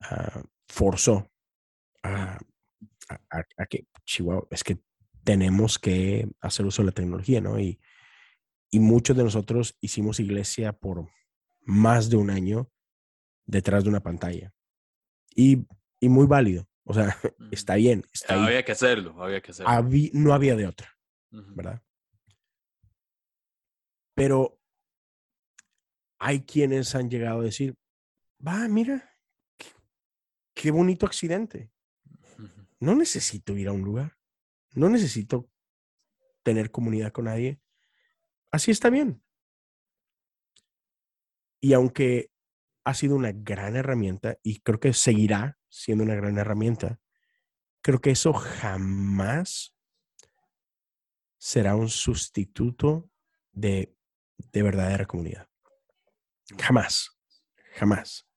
ah, forzó a, a, que Chihuahua, es que tenemos que hacer uso de la tecnología, ¿no? Y, y muchos de nosotros hicimos iglesia por más de un año detrás de una pantalla. Y, y muy válido. O sea, [LAUGHS] está bien. Está había que hacerlo, había que hacerlo. no había de otra, ¿verdad? Pero hay quienes han llegado a decir, va, mira, qué bonito accidente. No necesito ir a un lugar. No necesito tener comunidad con nadie. Así está bien. Y aunque ha sido una gran herramienta y creo que seguirá siendo una gran herramienta, creo que eso jamás será un sustituto de, de verdadera comunidad. Jamás, jamás.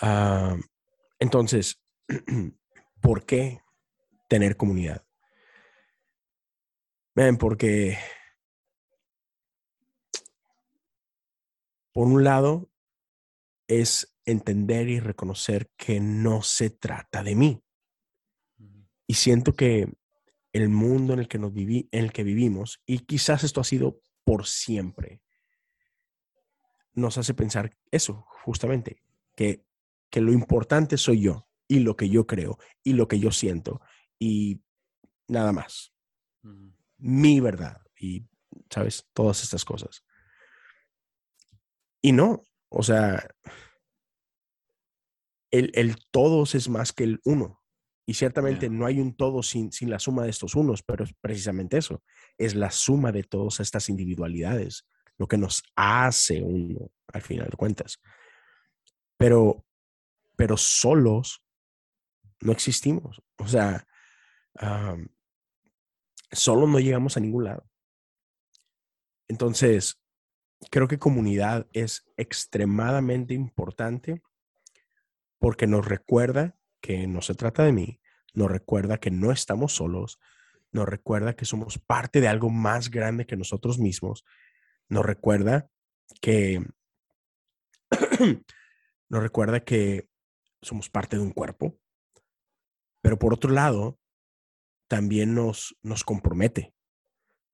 Ah, entonces, [CLEARS THROAT] ¿por qué tener comunidad? Ven, porque por un lado es entender y reconocer que no se trata de mí. Y siento que el mundo en el que nos viví, en el que vivimos, y quizás esto ha sido por siempre, nos hace pensar eso, justamente, que, que lo importante soy yo y lo que yo creo y lo que yo siento y nada más mi verdad y, ¿sabes? Todas estas cosas. Y no, o sea, el, el todos es más que el uno. Y ciertamente no hay un todo sin, sin la suma de estos unos, pero es precisamente eso. Es la suma de todas estas individualidades, lo que nos hace uno, al final de cuentas. Pero, pero solos no existimos. O sea, solo no llegamos a ningún lado. Entonces, creo que comunidad es extremadamente importante porque nos recuerda que no se trata de mí, nos recuerda que no estamos solos, nos recuerda que somos parte de algo más grande que nosotros mismos, nos recuerda que [CLEARS THROAT] nos recuerda que somos parte de un cuerpo, pero por otro lado, también nos, nos compromete.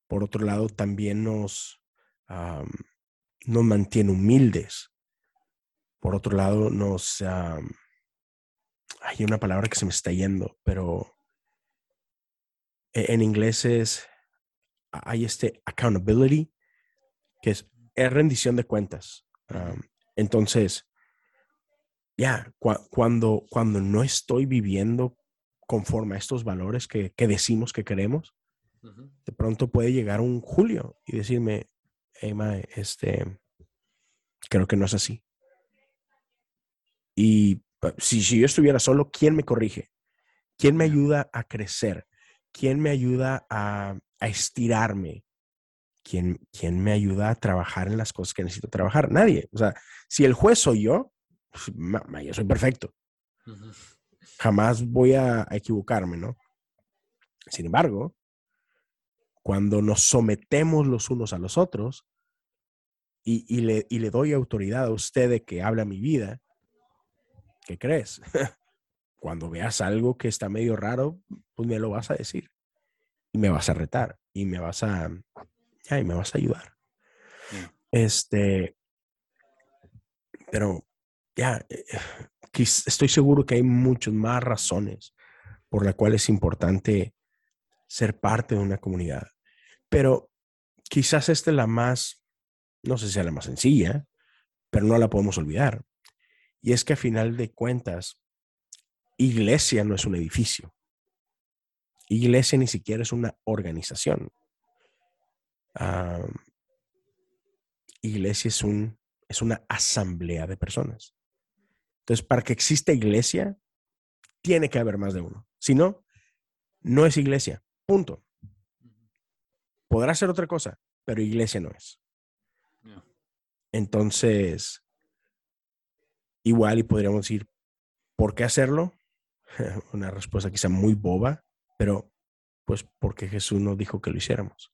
Por otro lado, también nos, nos mantiene humildes. Por otro lado, nos... hay una palabra que se me está yendo, pero e, en inglés es, hay este accountability, que es, rendición de cuentas. entonces, ya, cuando, cuando no estoy viviendo conforme a estos valores que, decimos que queremos, de pronto puede llegar un Julio y decirme, hey, este, creo que no es así. Y si, si yo estuviera solo, ¿quién me corrige? ¿Quién me ayuda a crecer? ¿Quién me ayuda a, estirarme? ¿Quién, ¿Quién, me ayuda a trabajar en las cosas que necesito trabajar? Nadie. O sea, si el juez soy yo, pues, yo soy perfecto jamás voy a, equivocarme, ¿no? Sin embargo, cuando nos sometemos los unos a los otros y, le, y le doy autoridad a usted de que habla mi vida, ¿qué crees? cuando veas algo que está medio raro, pues me lo vas a decir y me vas a retar y me vas a, y me vas a ayudar. Este, pero ya, eh, estoy seguro que hay muchas más razones por las cuales es importante ser parte de una comunidad. Pero quizás esta es la más, no sé si sea la más sencilla, pero no la podemos olvidar. Y es que a final de cuentas, iglesia no es un edificio. Iglesia ni siquiera es una organización. iglesia es, un, es una asamblea de personas. Entonces, para que exista iglesia, tiene que haber más de uno. Si no, no es iglesia. Punto. Podrá ser otra cosa, pero iglesia no es. Entonces, igual y podríamos decir, ¿por qué hacerlo? [LAUGHS] Una respuesta quizá muy boba, pero pues porque Jesús nos dijo que lo hiciéramos.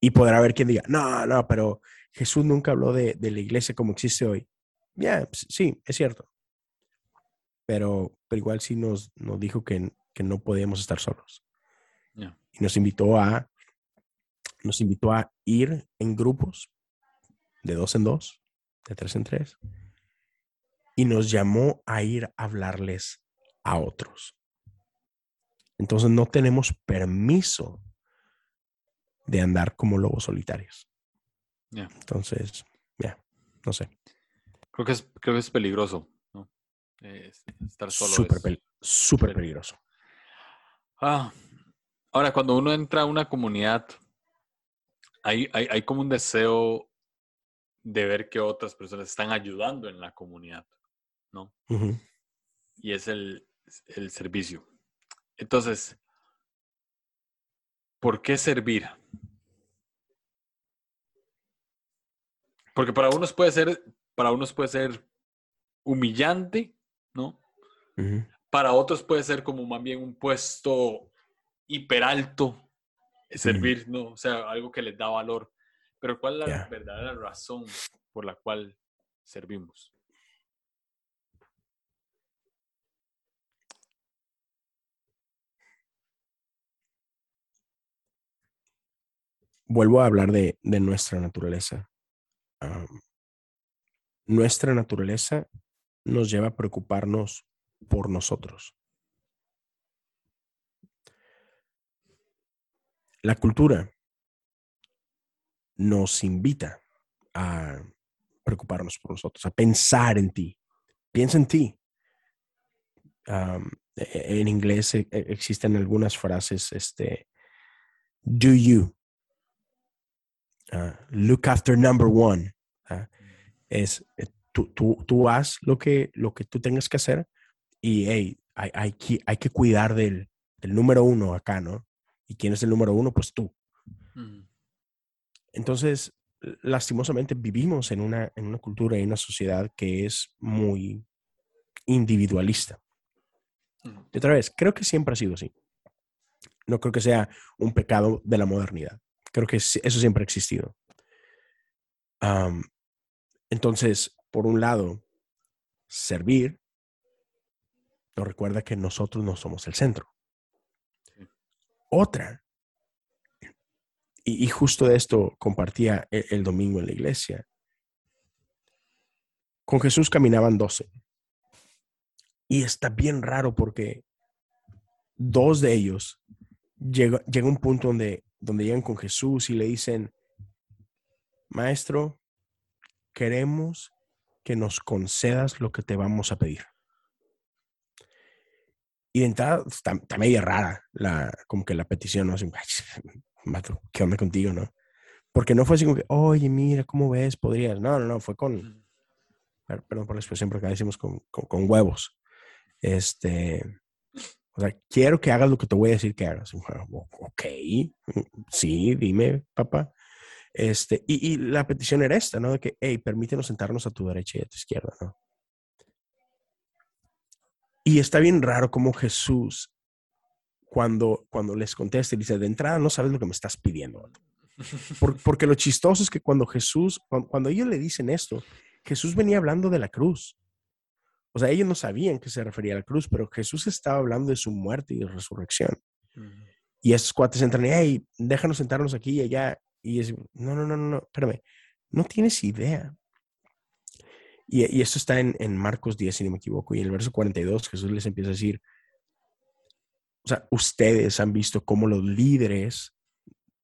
Y podrá haber quien diga, no, no, pero Jesús nunca habló de, la iglesia como existe hoy. Ya, sí, es cierto. Pero, pero igual sí nos, nos dijo que, que no podíamos estar solos. Y nos invitó a nos invitó a ir en grupos de dos en dos, de tres en tres, y nos llamó a ir a hablarles a otros. Entonces no tenemos permiso de andar como lobos solitarios. Entonces, ya, no sé. Creo que es, creo que es peligroso, ¿no? estar solo. Súper, peligroso. Ah, ahora, cuando uno entra a una comunidad, hay, hay, hay como un deseo de ver que otras personas están ayudando en la comunidad, ¿no? Y es el, el servicio. Entonces, ¿por qué servir? Porque para unos puede ser, para unos puede ser humillante, ¿no? Para otros puede ser como más bien un puesto hiperalto, servir, ¿no? O sea, algo que les da valor. Pero ¿cuál es la verdadera razón por la cual servimos? Vuelvo a hablar de, nuestra naturaleza. nuestra naturaleza nos lleva a preocuparnos por nosotros. La cultura nos invita a preocuparnos por nosotros, a pensar en ti. Piensa en ti. E, e, en inglés e, existen algunas frases, este, do you, ah, look after number one. Ah, es, eh, tú, tú, tú, haz lo que, lo que tú tengas que hacer y hey, hay, hay, hay que cuidar del, del número uno acá, ¿no? ¿Y quién es el número uno? Pues tú. Entonces, lastimosamente vivimos en una, en una cultura y una sociedad que es muy individualista. Y otra vez, creo que siempre ha sido así. No creo que sea un pecado de la modernidad. Creo que eso siempre ha existido. entonces, por un lado, servir nos recuerda que nosotros no somos el centro. Otra y, justo de esto compartía el, el, domingo en la iglesia. Con Jesús caminaban doce. Y está bien raro porque dos de ellos llega, llega un punto donde, donde llegan con Jesús y le dicen, Maestro, queremos que nos concedas lo que te vamos a pedir. Y de entrada está, media rara la, como que la petición, ¿no? [LAUGHS] Mato, ¿qué onda contigo, no? Porque no fue así como que, oye, mira, ¿cómo ves? Podrías. No, no, no, fue con, perdón por la expresión, porque acá decimos con, con, huevos. Este, o sea, quiero que hagas lo que te voy a decir que hagas. Ok, sí, dime, papá. Este, y, y, la petición era esta, ¿no? De que, hey, permítenos sentarnos a tu derecha y a tu izquierda, ¿no? Y está bien raro cómo Jesús cuando, cuando les contesta y dice, de entrada no sabes lo que me estás pidiendo. porque lo chistoso es que cuando Jesús, cuando, ellos le dicen esto, Jesús venía hablando de la cruz. O sea, ellos no sabían que se refería a la cruz, pero Jesús estaba hablando de su muerte y de resurrección. Y esos cuates entran y, hey, déjanos sentarnos aquí y allá. Y es, no, no, no, no, espérame, no tienes idea. Y, y esto está en, en, Marcos 10, si no me equivoco, y en el verso 42 Jesús les empieza a decir, o sea, ustedes han visto cómo los líderes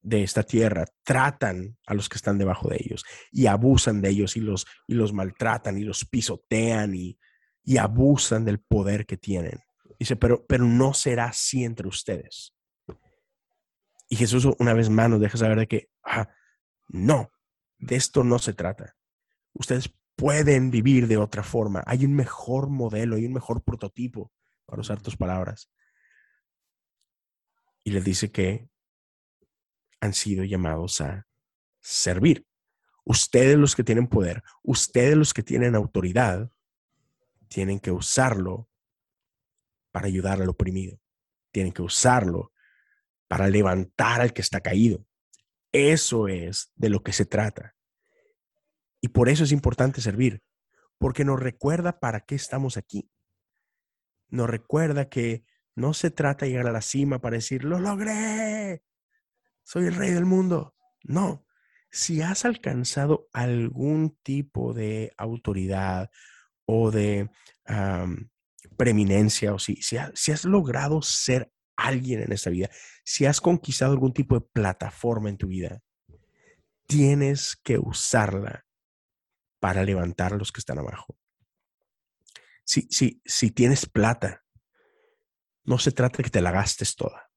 de esta tierra tratan a los que están debajo de ellos y abusan de ellos y los, y los maltratan y los pisotean y, y abusan del poder que tienen. Dice, pero, pero no será así entre ustedes. Y Jesús una vez más nos deja saber de que, ah, no, de esto no se trata. Ustedes pueden vivir de otra forma. Hay un mejor modelo, hay un mejor prototipo, para usar tus palabras. Y les dice que han sido llamados a servir. Ustedes los que tienen poder, ustedes los que tienen autoridad, tienen que usarlo para ayudar al oprimido. Tienen que usarlo para levantar al que está caído. Eso es de lo que se trata. Y por eso es importante servir, porque nos recuerda para qué estamos aquí. Nos recuerda que no se trata de llegar a la cima para decir, lo logré, soy el rey del mundo. No, si has alcanzado algún tipo de autoridad o de preeminencia, o si, si, has logrado ser alguien en esta vida, si has conquistado algún tipo de plataforma en tu vida, tienes que usarla para levantar a los que están abajo. Si, si, si tienes plata, no se trata de que te la gastes toda.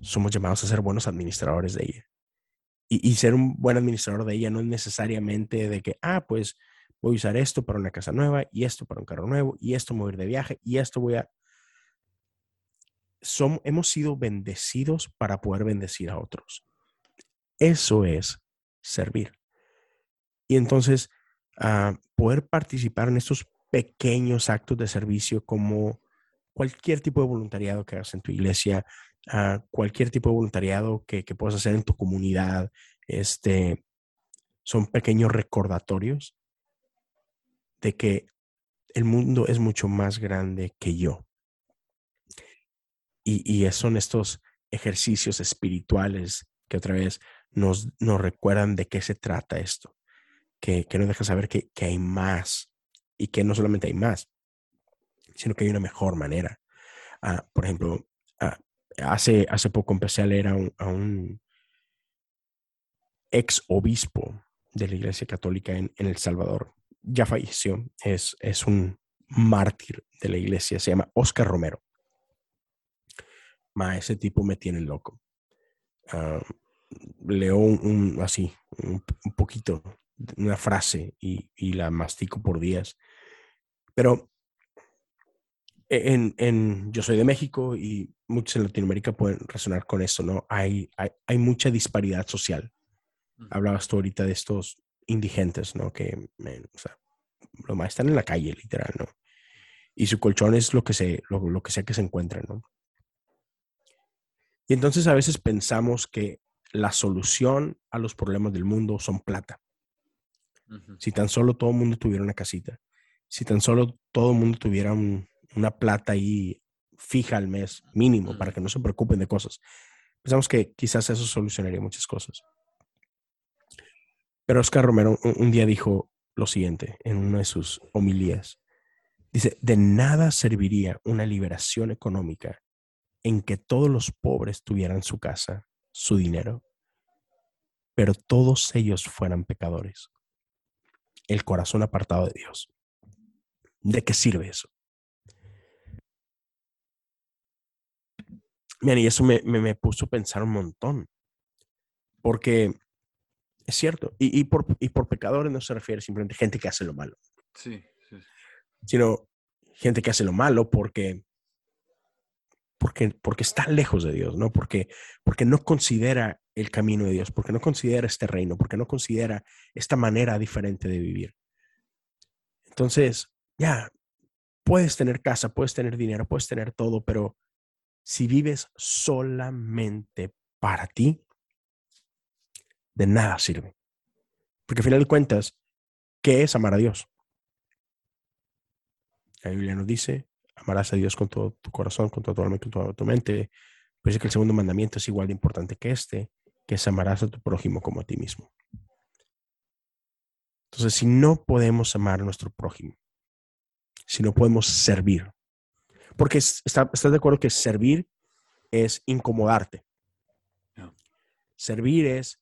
Somos llamados a ser buenos administradores de ella. Y, ser un buen administrador de ella no es necesariamente de que, ah, pues voy a usar esto para una casa nueva y esto para un carro nuevo y esto me de viaje y esto voy a... Som, hemos sido bendecidos para poder bendecir a otros. Eso es servir. Y entonces, uh, poder participar en estos pequeños actos de servicio como cualquier tipo de voluntariado que hagas en tu iglesia, uh, cualquier tipo de voluntariado que, que puedas hacer en tu comunidad, este, son pequeños recordatorios de que el mundo es mucho más grande que yo. Y, y son estos ejercicios espirituales que otra vez nos, nos recuerdan de qué se trata esto, que, que nos deja saber que, que, hay más y que no solamente hay más, sino que hay una mejor manera. Ah, por ejemplo, hace, hace poco empecé a leer a un, un ex obispo de la Iglesia Católica en, en El Salvador. Ya falleció, es, es un mártir de la iglesia, se llama Oscar Romero. Ma, ese tipo me tiene loco. Ah, leo un, así, un, poquito, una frase y, y, la mastico por días. Pero en, en, yo soy de México y muchos en Latinoamérica pueden resonar con eso, ¿no? Hay, hay, hay mucha disparidad social. Hablabas tú ahorita de estos indigentes, ¿no? Que, o sea, los más están en la calle, literal, ¿no? Y su colchón es lo que, se, lo, lo que sea que se encuentren, ¿no? Y entonces a veces pensamos que la solución a los problemas del mundo son plata. Si tan solo todo el mundo tuviera una casita, si tan solo todo el mundo tuviera una plata ahí fija al mes, mínimo, para que no se preocupen de cosas, pensamos que quizás eso solucionaría muchas cosas. Pero Oscar Romero un, día dijo lo siguiente en una de sus homilías. Dice, de nada serviría una liberación económica en que todos los pobres tuvieran su casa su dinero, pero todos ellos fueran pecadores. El corazón apartado de Dios. ¿De qué sirve eso? Miren, y eso me, me, puso a pensar un montón. Porque es cierto, y, y, por, y por pecadores no se refiere simplemente a gente que hace lo malo. Sí, sí. Sino gente que hace lo malo porque porque, porque está lejos de Dios, ¿no? Porque, porque no considera el camino de Dios, porque no considera este reino, porque no considera esta manera diferente de vivir. Entonces, ya, puedes tener casa, puedes tener dinero, puedes tener todo, pero si vives solamente para ti, de nada sirve. Porque al final de cuentas, ¿qué es amar a Dios? La Biblia nos dice, amarás a Dios con todo tu corazón, con toda tu alma y con toda tu mente. Pues que el segundo mandamiento es igual de importante que este, que es amarás a tu prójimo como a ti mismo. Entonces, si no podemos amar a nuestro prójimo, si no podemos servir, porque está, estás de acuerdo que servir es incomodarte. Servir es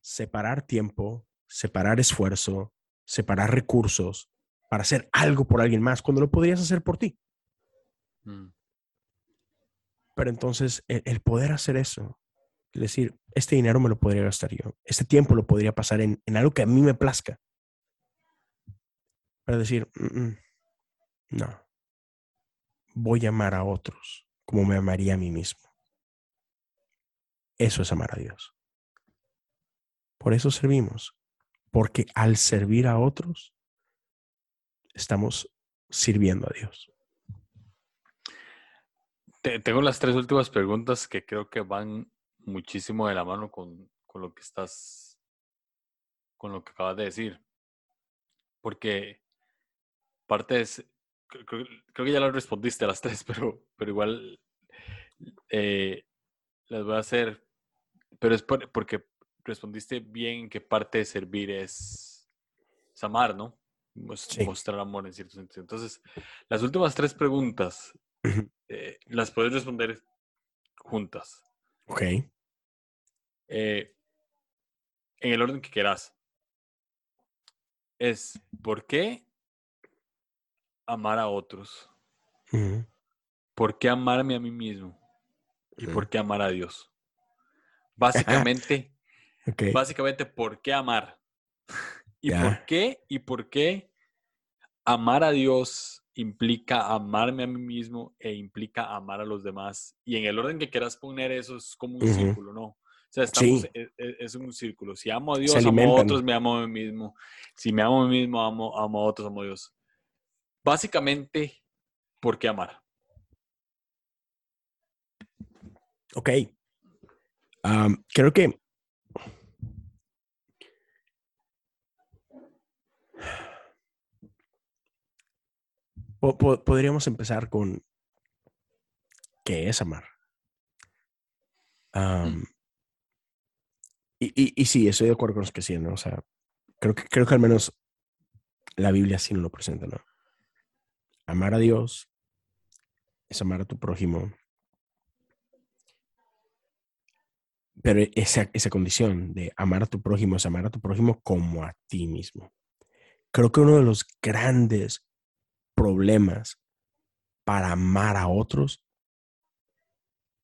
separar tiempo, separar esfuerzo, separar recursos para hacer algo por alguien más cuando lo podrías hacer por ti. Mm. Pero entonces el, poder hacer eso, es decir, este dinero me lo podría gastar yo, este tiempo lo podría pasar en, algo que a mí me plazca. Para decir, mm, mm, no, voy a amar a otros como me amaría a mí mismo. Eso es amar a Dios. Por eso servimos, porque al servir a otros, estamos sirviendo a Dios. tengo las tres últimas preguntas que creo que van muchísimo de la mano con, lo que estás, con lo que acabas de decir. Porque parte es, creo, que ya las respondiste a las tres, [LAUGHS] pero, pero igual eh, las voy a hacer. Pero es porque respondiste bien que parte de servir es, amar, ¿no? Mostrar amor en cierto sentido. Entonces, las últimas tres preguntas eh, las puedes responder juntas. Ok. Eh, en el orden que quieras. Es, ¿por qué amar a otros? ¿Por qué amarme a mí mismo? ¿Y por qué amar a Dios? Básicamente, [LAUGHS] Básicamente, ¿por qué amar? [LAUGHS] ¿Y por qué? ¿Y por qué amar a Dios implica amarme a mí mismo e implica amar a los demás? Y en el orden que quieras poner eso es como un círculo, ¿no? O sea, estamos, e, e, es, un círculo. Si amo a Dios, amo a otros, me amo a mí mismo. Si me amo a mí mismo, amo, amo a otros, amo a Dios. Básicamente, ¿por qué amar? Ok. creo que podríamos empezar con qué es amar. Mm. y, y, sí, estoy de acuerdo con los que sí, ¿no? O sea, creo que, creo que al menos la Biblia sí nos lo presenta, ¿no? Amar a Dios es amar a tu prójimo. Pero esa, esa condición de amar a tu prójimo es amar a tu prójimo como a ti mismo. Creo que uno de los grandes problemas para amar a otros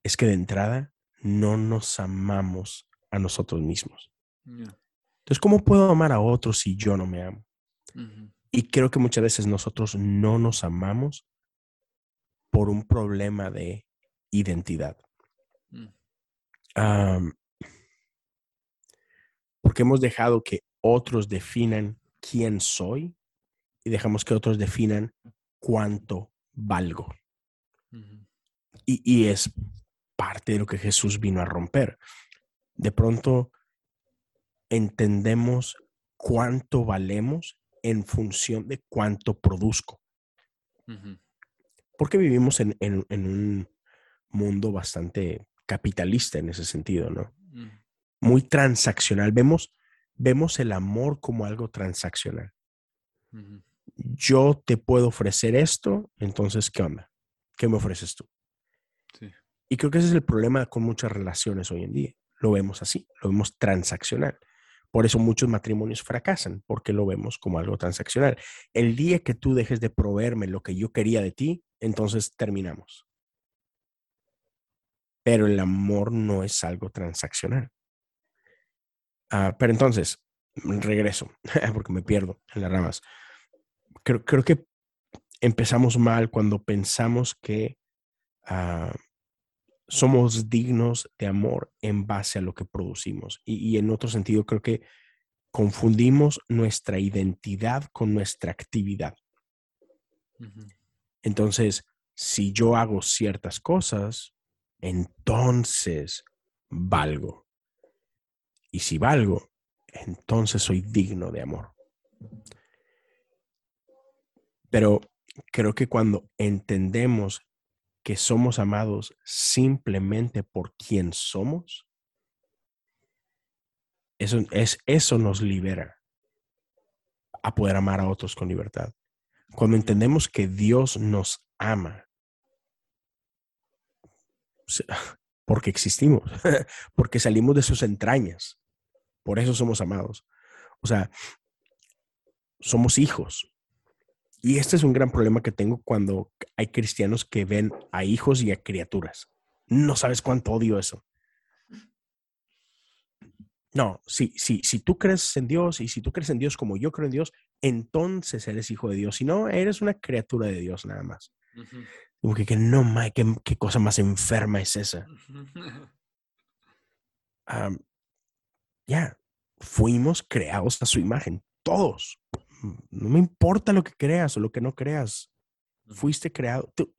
es que de entrada no nos amamos a nosotros mismos. Entonces, ¿cómo puedo amar a otros si yo no me amo? Y creo que muchas veces nosotros no nos amamos por un problema de identidad. Mm. porque hemos dejado que otros definan quién soy y dejamos que otros definan cuánto valgo. y, es parte de lo que Jesús vino a romper. De pronto entendemos cuánto valemos en función de cuánto produzco. Porque vivimos en, un mundo bastante capitalista en ese sentido, ¿no? Muy transaccional. Vemos, vemos el amor como algo transaccional yo te puedo ofrecer esto, entonces, ¿qué onda? ¿Qué me ofreces tú? Y creo que ese es el problema con muchas relaciones hoy en día. Lo vemos así, lo vemos transaccional. Por eso muchos matrimonios fracasan, porque lo vemos como algo transaccional. El día que tú dejes de proveerme lo que yo quería de ti, entonces terminamos. Pero el amor no es algo transaccional. Ah, pero entonces, regreso, [LAUGHS] porque me pierdo en las ramas creo, creo que empezamos mal cuando pensamos que ah, somos dignos de amor en base a lo que producimos. Y, en otro sentido, creo que confundimos nuestra identidad con nuestra actividad. Entonces, si yo hago ciertas cosas, entonces valgo. Y si valgo, entonces soy digno de amor. Pero creo que cuando entendemos que somos amados simplemente por quien somos, eso, es, eso nos libera a poder amar a otros con libertad. Cuando entendemos que Dios nos ama, [LAUGHS] porque existimos, [LAUGHS] porque salimos de sus entrañas, por eso somos amados. O sea, somos hijos. Y este es un gran problema que tengo cuando hay cristianos que ven a hijos y a criaturas. No sabes cuánto odio eso. No, si, si, si tú crees en Dios y si tú crees en Dios como yo creo en Dios, entonces eres hijo de Dios. Si no, eres una criatura de Dios nada más. Como que, no, qué, qué, cosa más enferma es esa. [LAUGHS] ya, fuimos creados a su imagen, todos. No me importa lo que creas o lo que no creas. Fuiste creado. Tú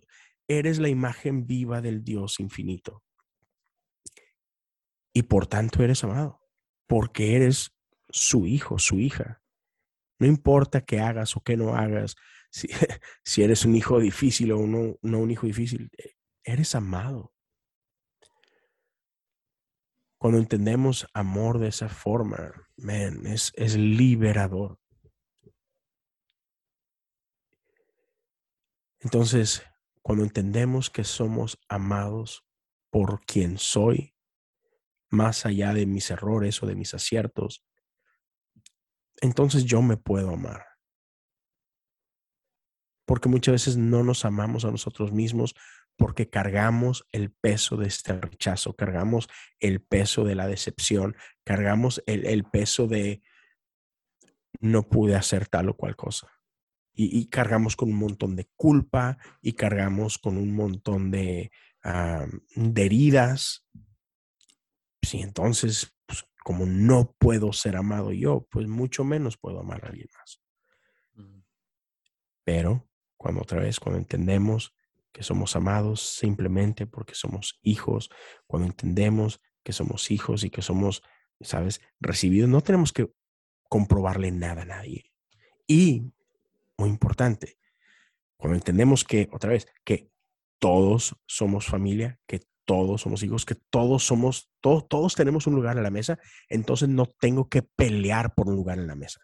eres la imagen viva del Dios infinito. Y por tanto eres amado porque eres su hijo, su hija. No importa qué hagas o qué no hagas, si, [LAUGHS] si eres un hijo difícil o no, no un hijo difícil, eh, eres amado. Cuando entendemos amor de esa forma, man, es, es liberador. Entonces, cuando entendemos que somos amados por quien soy, más allá de mis errores o de mis aciertos, entonces yo me puedo amar. Porque muchas veces no nos amamos a nosotros mismos porque cargamos el peso de este rechazo, cargamos el peso de la decepción, cargamos el, peso de no pude hacer tal o cual cosa. Y, cargamos con un montón de culpa y cargamos con un montón de, de heridas si entonces, pues, como no puedo ser amado yo, pues mucho menos puedo amar a alguien más. Pero cuando otra vez, cuando entendemos que somos amados simplemente porque somos hijos, cuando entendemos que somos hijos y que somos, sabes, recibidos, no tenemos que comprobarle nada a nadie. Y, muy importante, cuando entendemos que, otra vez, que todos somos familia, que todos somos hijos, que todos somos, todos, todos tenemos un lugar en la mesa, entonces no tengo que pelear por un lugar en la mesa.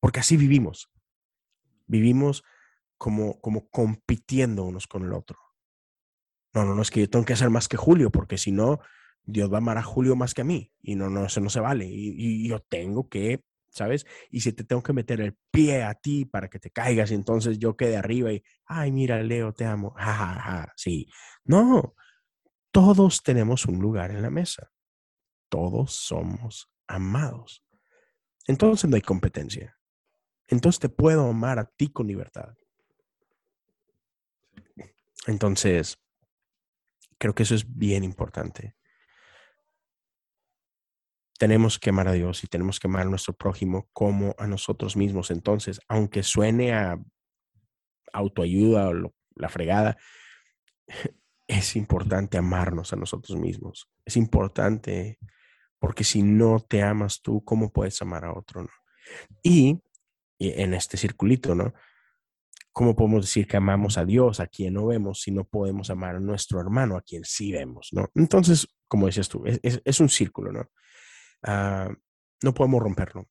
Porque así vivimos. Vivimos como, como compitiendo unos con el otro. No, no, no es que yo tengo que hacer más que Julio, porque si no, Dios va a amar a Julio más que a mí. Y no, no, eso no se vale. y yo tengo que ¿sabes? Y si te tengo que meter el pie a ti para que te caigas y entonces yo quede arriba y, ay, mira, Leo, te amo, ja, sí. No, todos tenemos un lugar en la mesa. Todos somos amados. Entonces no hay competencia. Entonces te puedo amar a ti con libertad. Entonces, creo que eso es bien importante tenemos que amar a Dios y tenemos que amar a nuestro prójimo como a nosotros mismos. Entonces, aunque suene a autoayuda o la fregada, [LAUGHS] es importante amarnos a nosotros mismos. Es importante porque si no te amas tú, ¿cómo puedes amar a otro? No? Y, y en este circulito, ¿no? ¿Cómo podemos decir que amamos a Dios a quien no vemos si no podemos amar a nuestro hermano a quien sí vemos, ¿no? Entonces, como decías tú, es, es un círculo, ¿no? Ah, no podemos romperlo.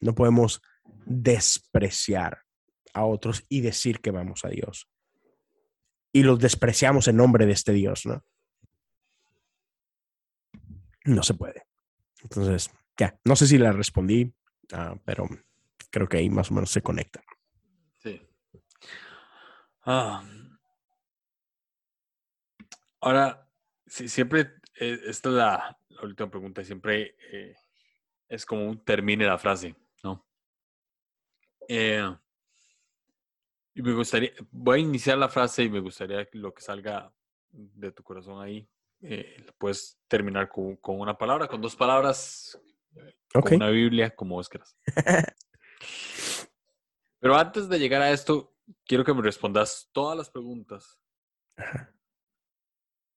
No podemos despreciar a otros y decir que vamos a Dios. Y los despreciamos en nombre de este Dios, ¿no? No se puede. Entonces, ya, no sé si la respondí, ah, pero creo que ahí más o menos se conecta. Sí. Ah. Ahora, siempre, eh, la, la última pregunta siempre eh, es como un termine la frase, ¿no? Eh, y me gustaría, voy a iniciar la frase y me gustaría que lo que salga de tu corazón ahí, eh, puedes terminar con, una palabra, con dos palabras, con una Biblia, como vos quieras. [LAUGHS] Pero antes de llegar a esto, quiero que me respondas todas las preguntas.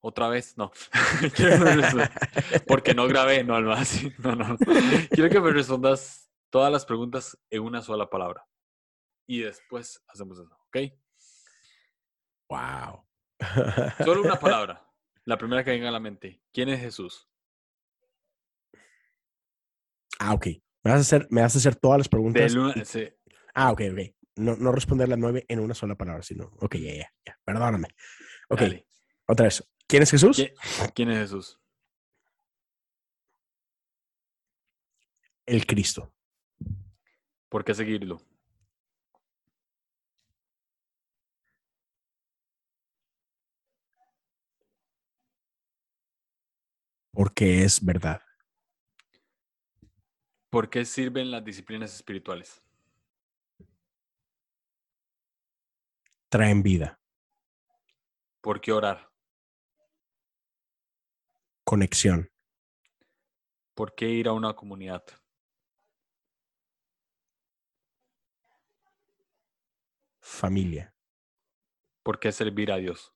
Otra vez, no. [LAUGHS] Porque no grabé, no, algo [LAUGHS] así. No, no. Quiero que me respondas todas las preguntas en una sola palabra. Y después hacemos eso, ¿ok? Wow. Solo una [LAUGHS] palabra. La primera que venga a la mente. ¿Quién es Jesús? Ah, ok. Me vas a hacer, me vas a hacer todas las preguntas. Luna, sí. Ah, ok, ok. No, no responder las nueve en una sola palabra, sino. Ok, ya, ya, ya. Perdóname. Ok. Dale. Otra vez. ¿Quién es Jesús? ¿Quién, es Jesús? El Cristo. ¿Por qué seguirlo? Porque es verdad. ¿Por qué sirven las disciplinas espirituales? Traen vida. ¿Por qué orar? Conexión. ¿Por qué ir a una comunidad? Familia. ¿Por qué servir a Dios?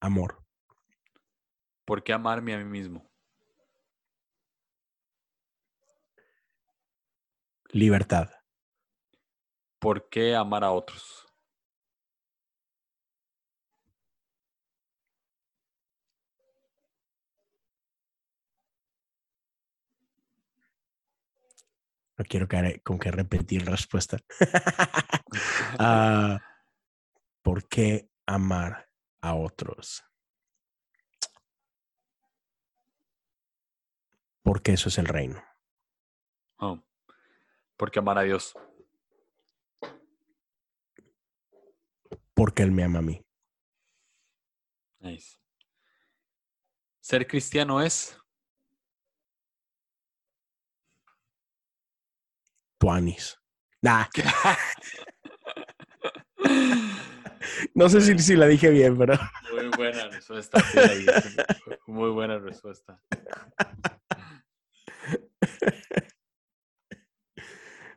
Amor. ¿Por qué amarme a mí mismo? Libertad. ¿Por qué amar a otros? No quiero que, con que repetir la respuesta. [LAUGHS] Ah, ¿Por qué amar a otros? Porque eso es el reino. Oh, ¿Por qué amar a Dios? Porque Él me ama a mí. Nice. ¿Ser cristiano es? Tuanis. Nah. [LAUGHS] No sé si, si la dije bien, pero. Muy buena respuesta. sí, Muy buena respuesta.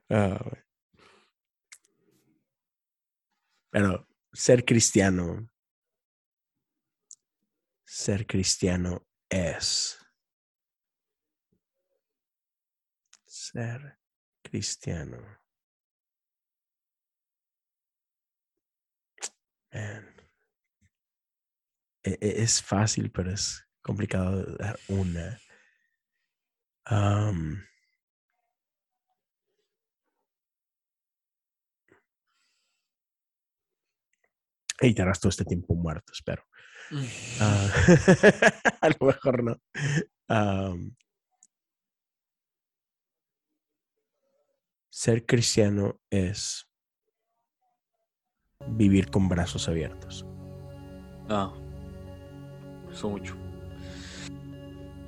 Ah. Pero ser cristiano. Ser cristiano es. Ser cristiano. Man. E- e- Es fácil, pero es complicado dar una. Am, y te todo este tiempo muerto, espero. Ah, [LAUGHS] a lo mejor no. Am, ser cristiano es vivir con brazos abiertos. Ah, eso mucho.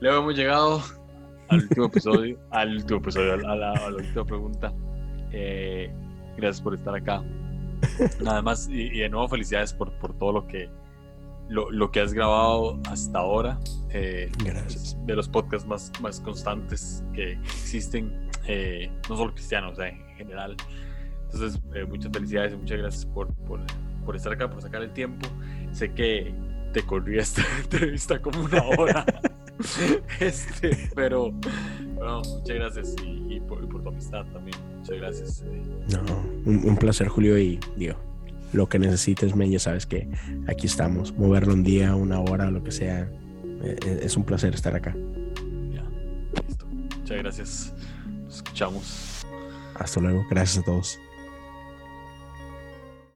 Luego hemos llegado al último episodio, [LAUGHS] al último episodio, a la, a la última pregunta. Eh, gracias por estar acá. Nada más, y, y de nuevo felicidades por, por todo lo que, lo, lo que has grabado hasta ahora. Eh, Gracias. de los podcasts más, más constantes que existen, eh, no solo cristianos, o sea, en general. Entonces, eh, muchas felicidades y muchas gracias por, por, por estar acá, por sacar el tiempo. Sé que te corrí esta [LAUGHS] entrevista como una hora, [LAUGHS] este, pero bueno, muchas gracias y, y por, y por tu amistad también. Muchas gracias. eh. No, un, un placer, Julio, y digo, lo que necesites, men, ya sabes que aquí estamos. Moverlo un día, una hora, lo que sea. eh, Es un placer estar acá. Ya, listo. Muchas gracias. Escuchamos. Hasta luego. Gracias a todos.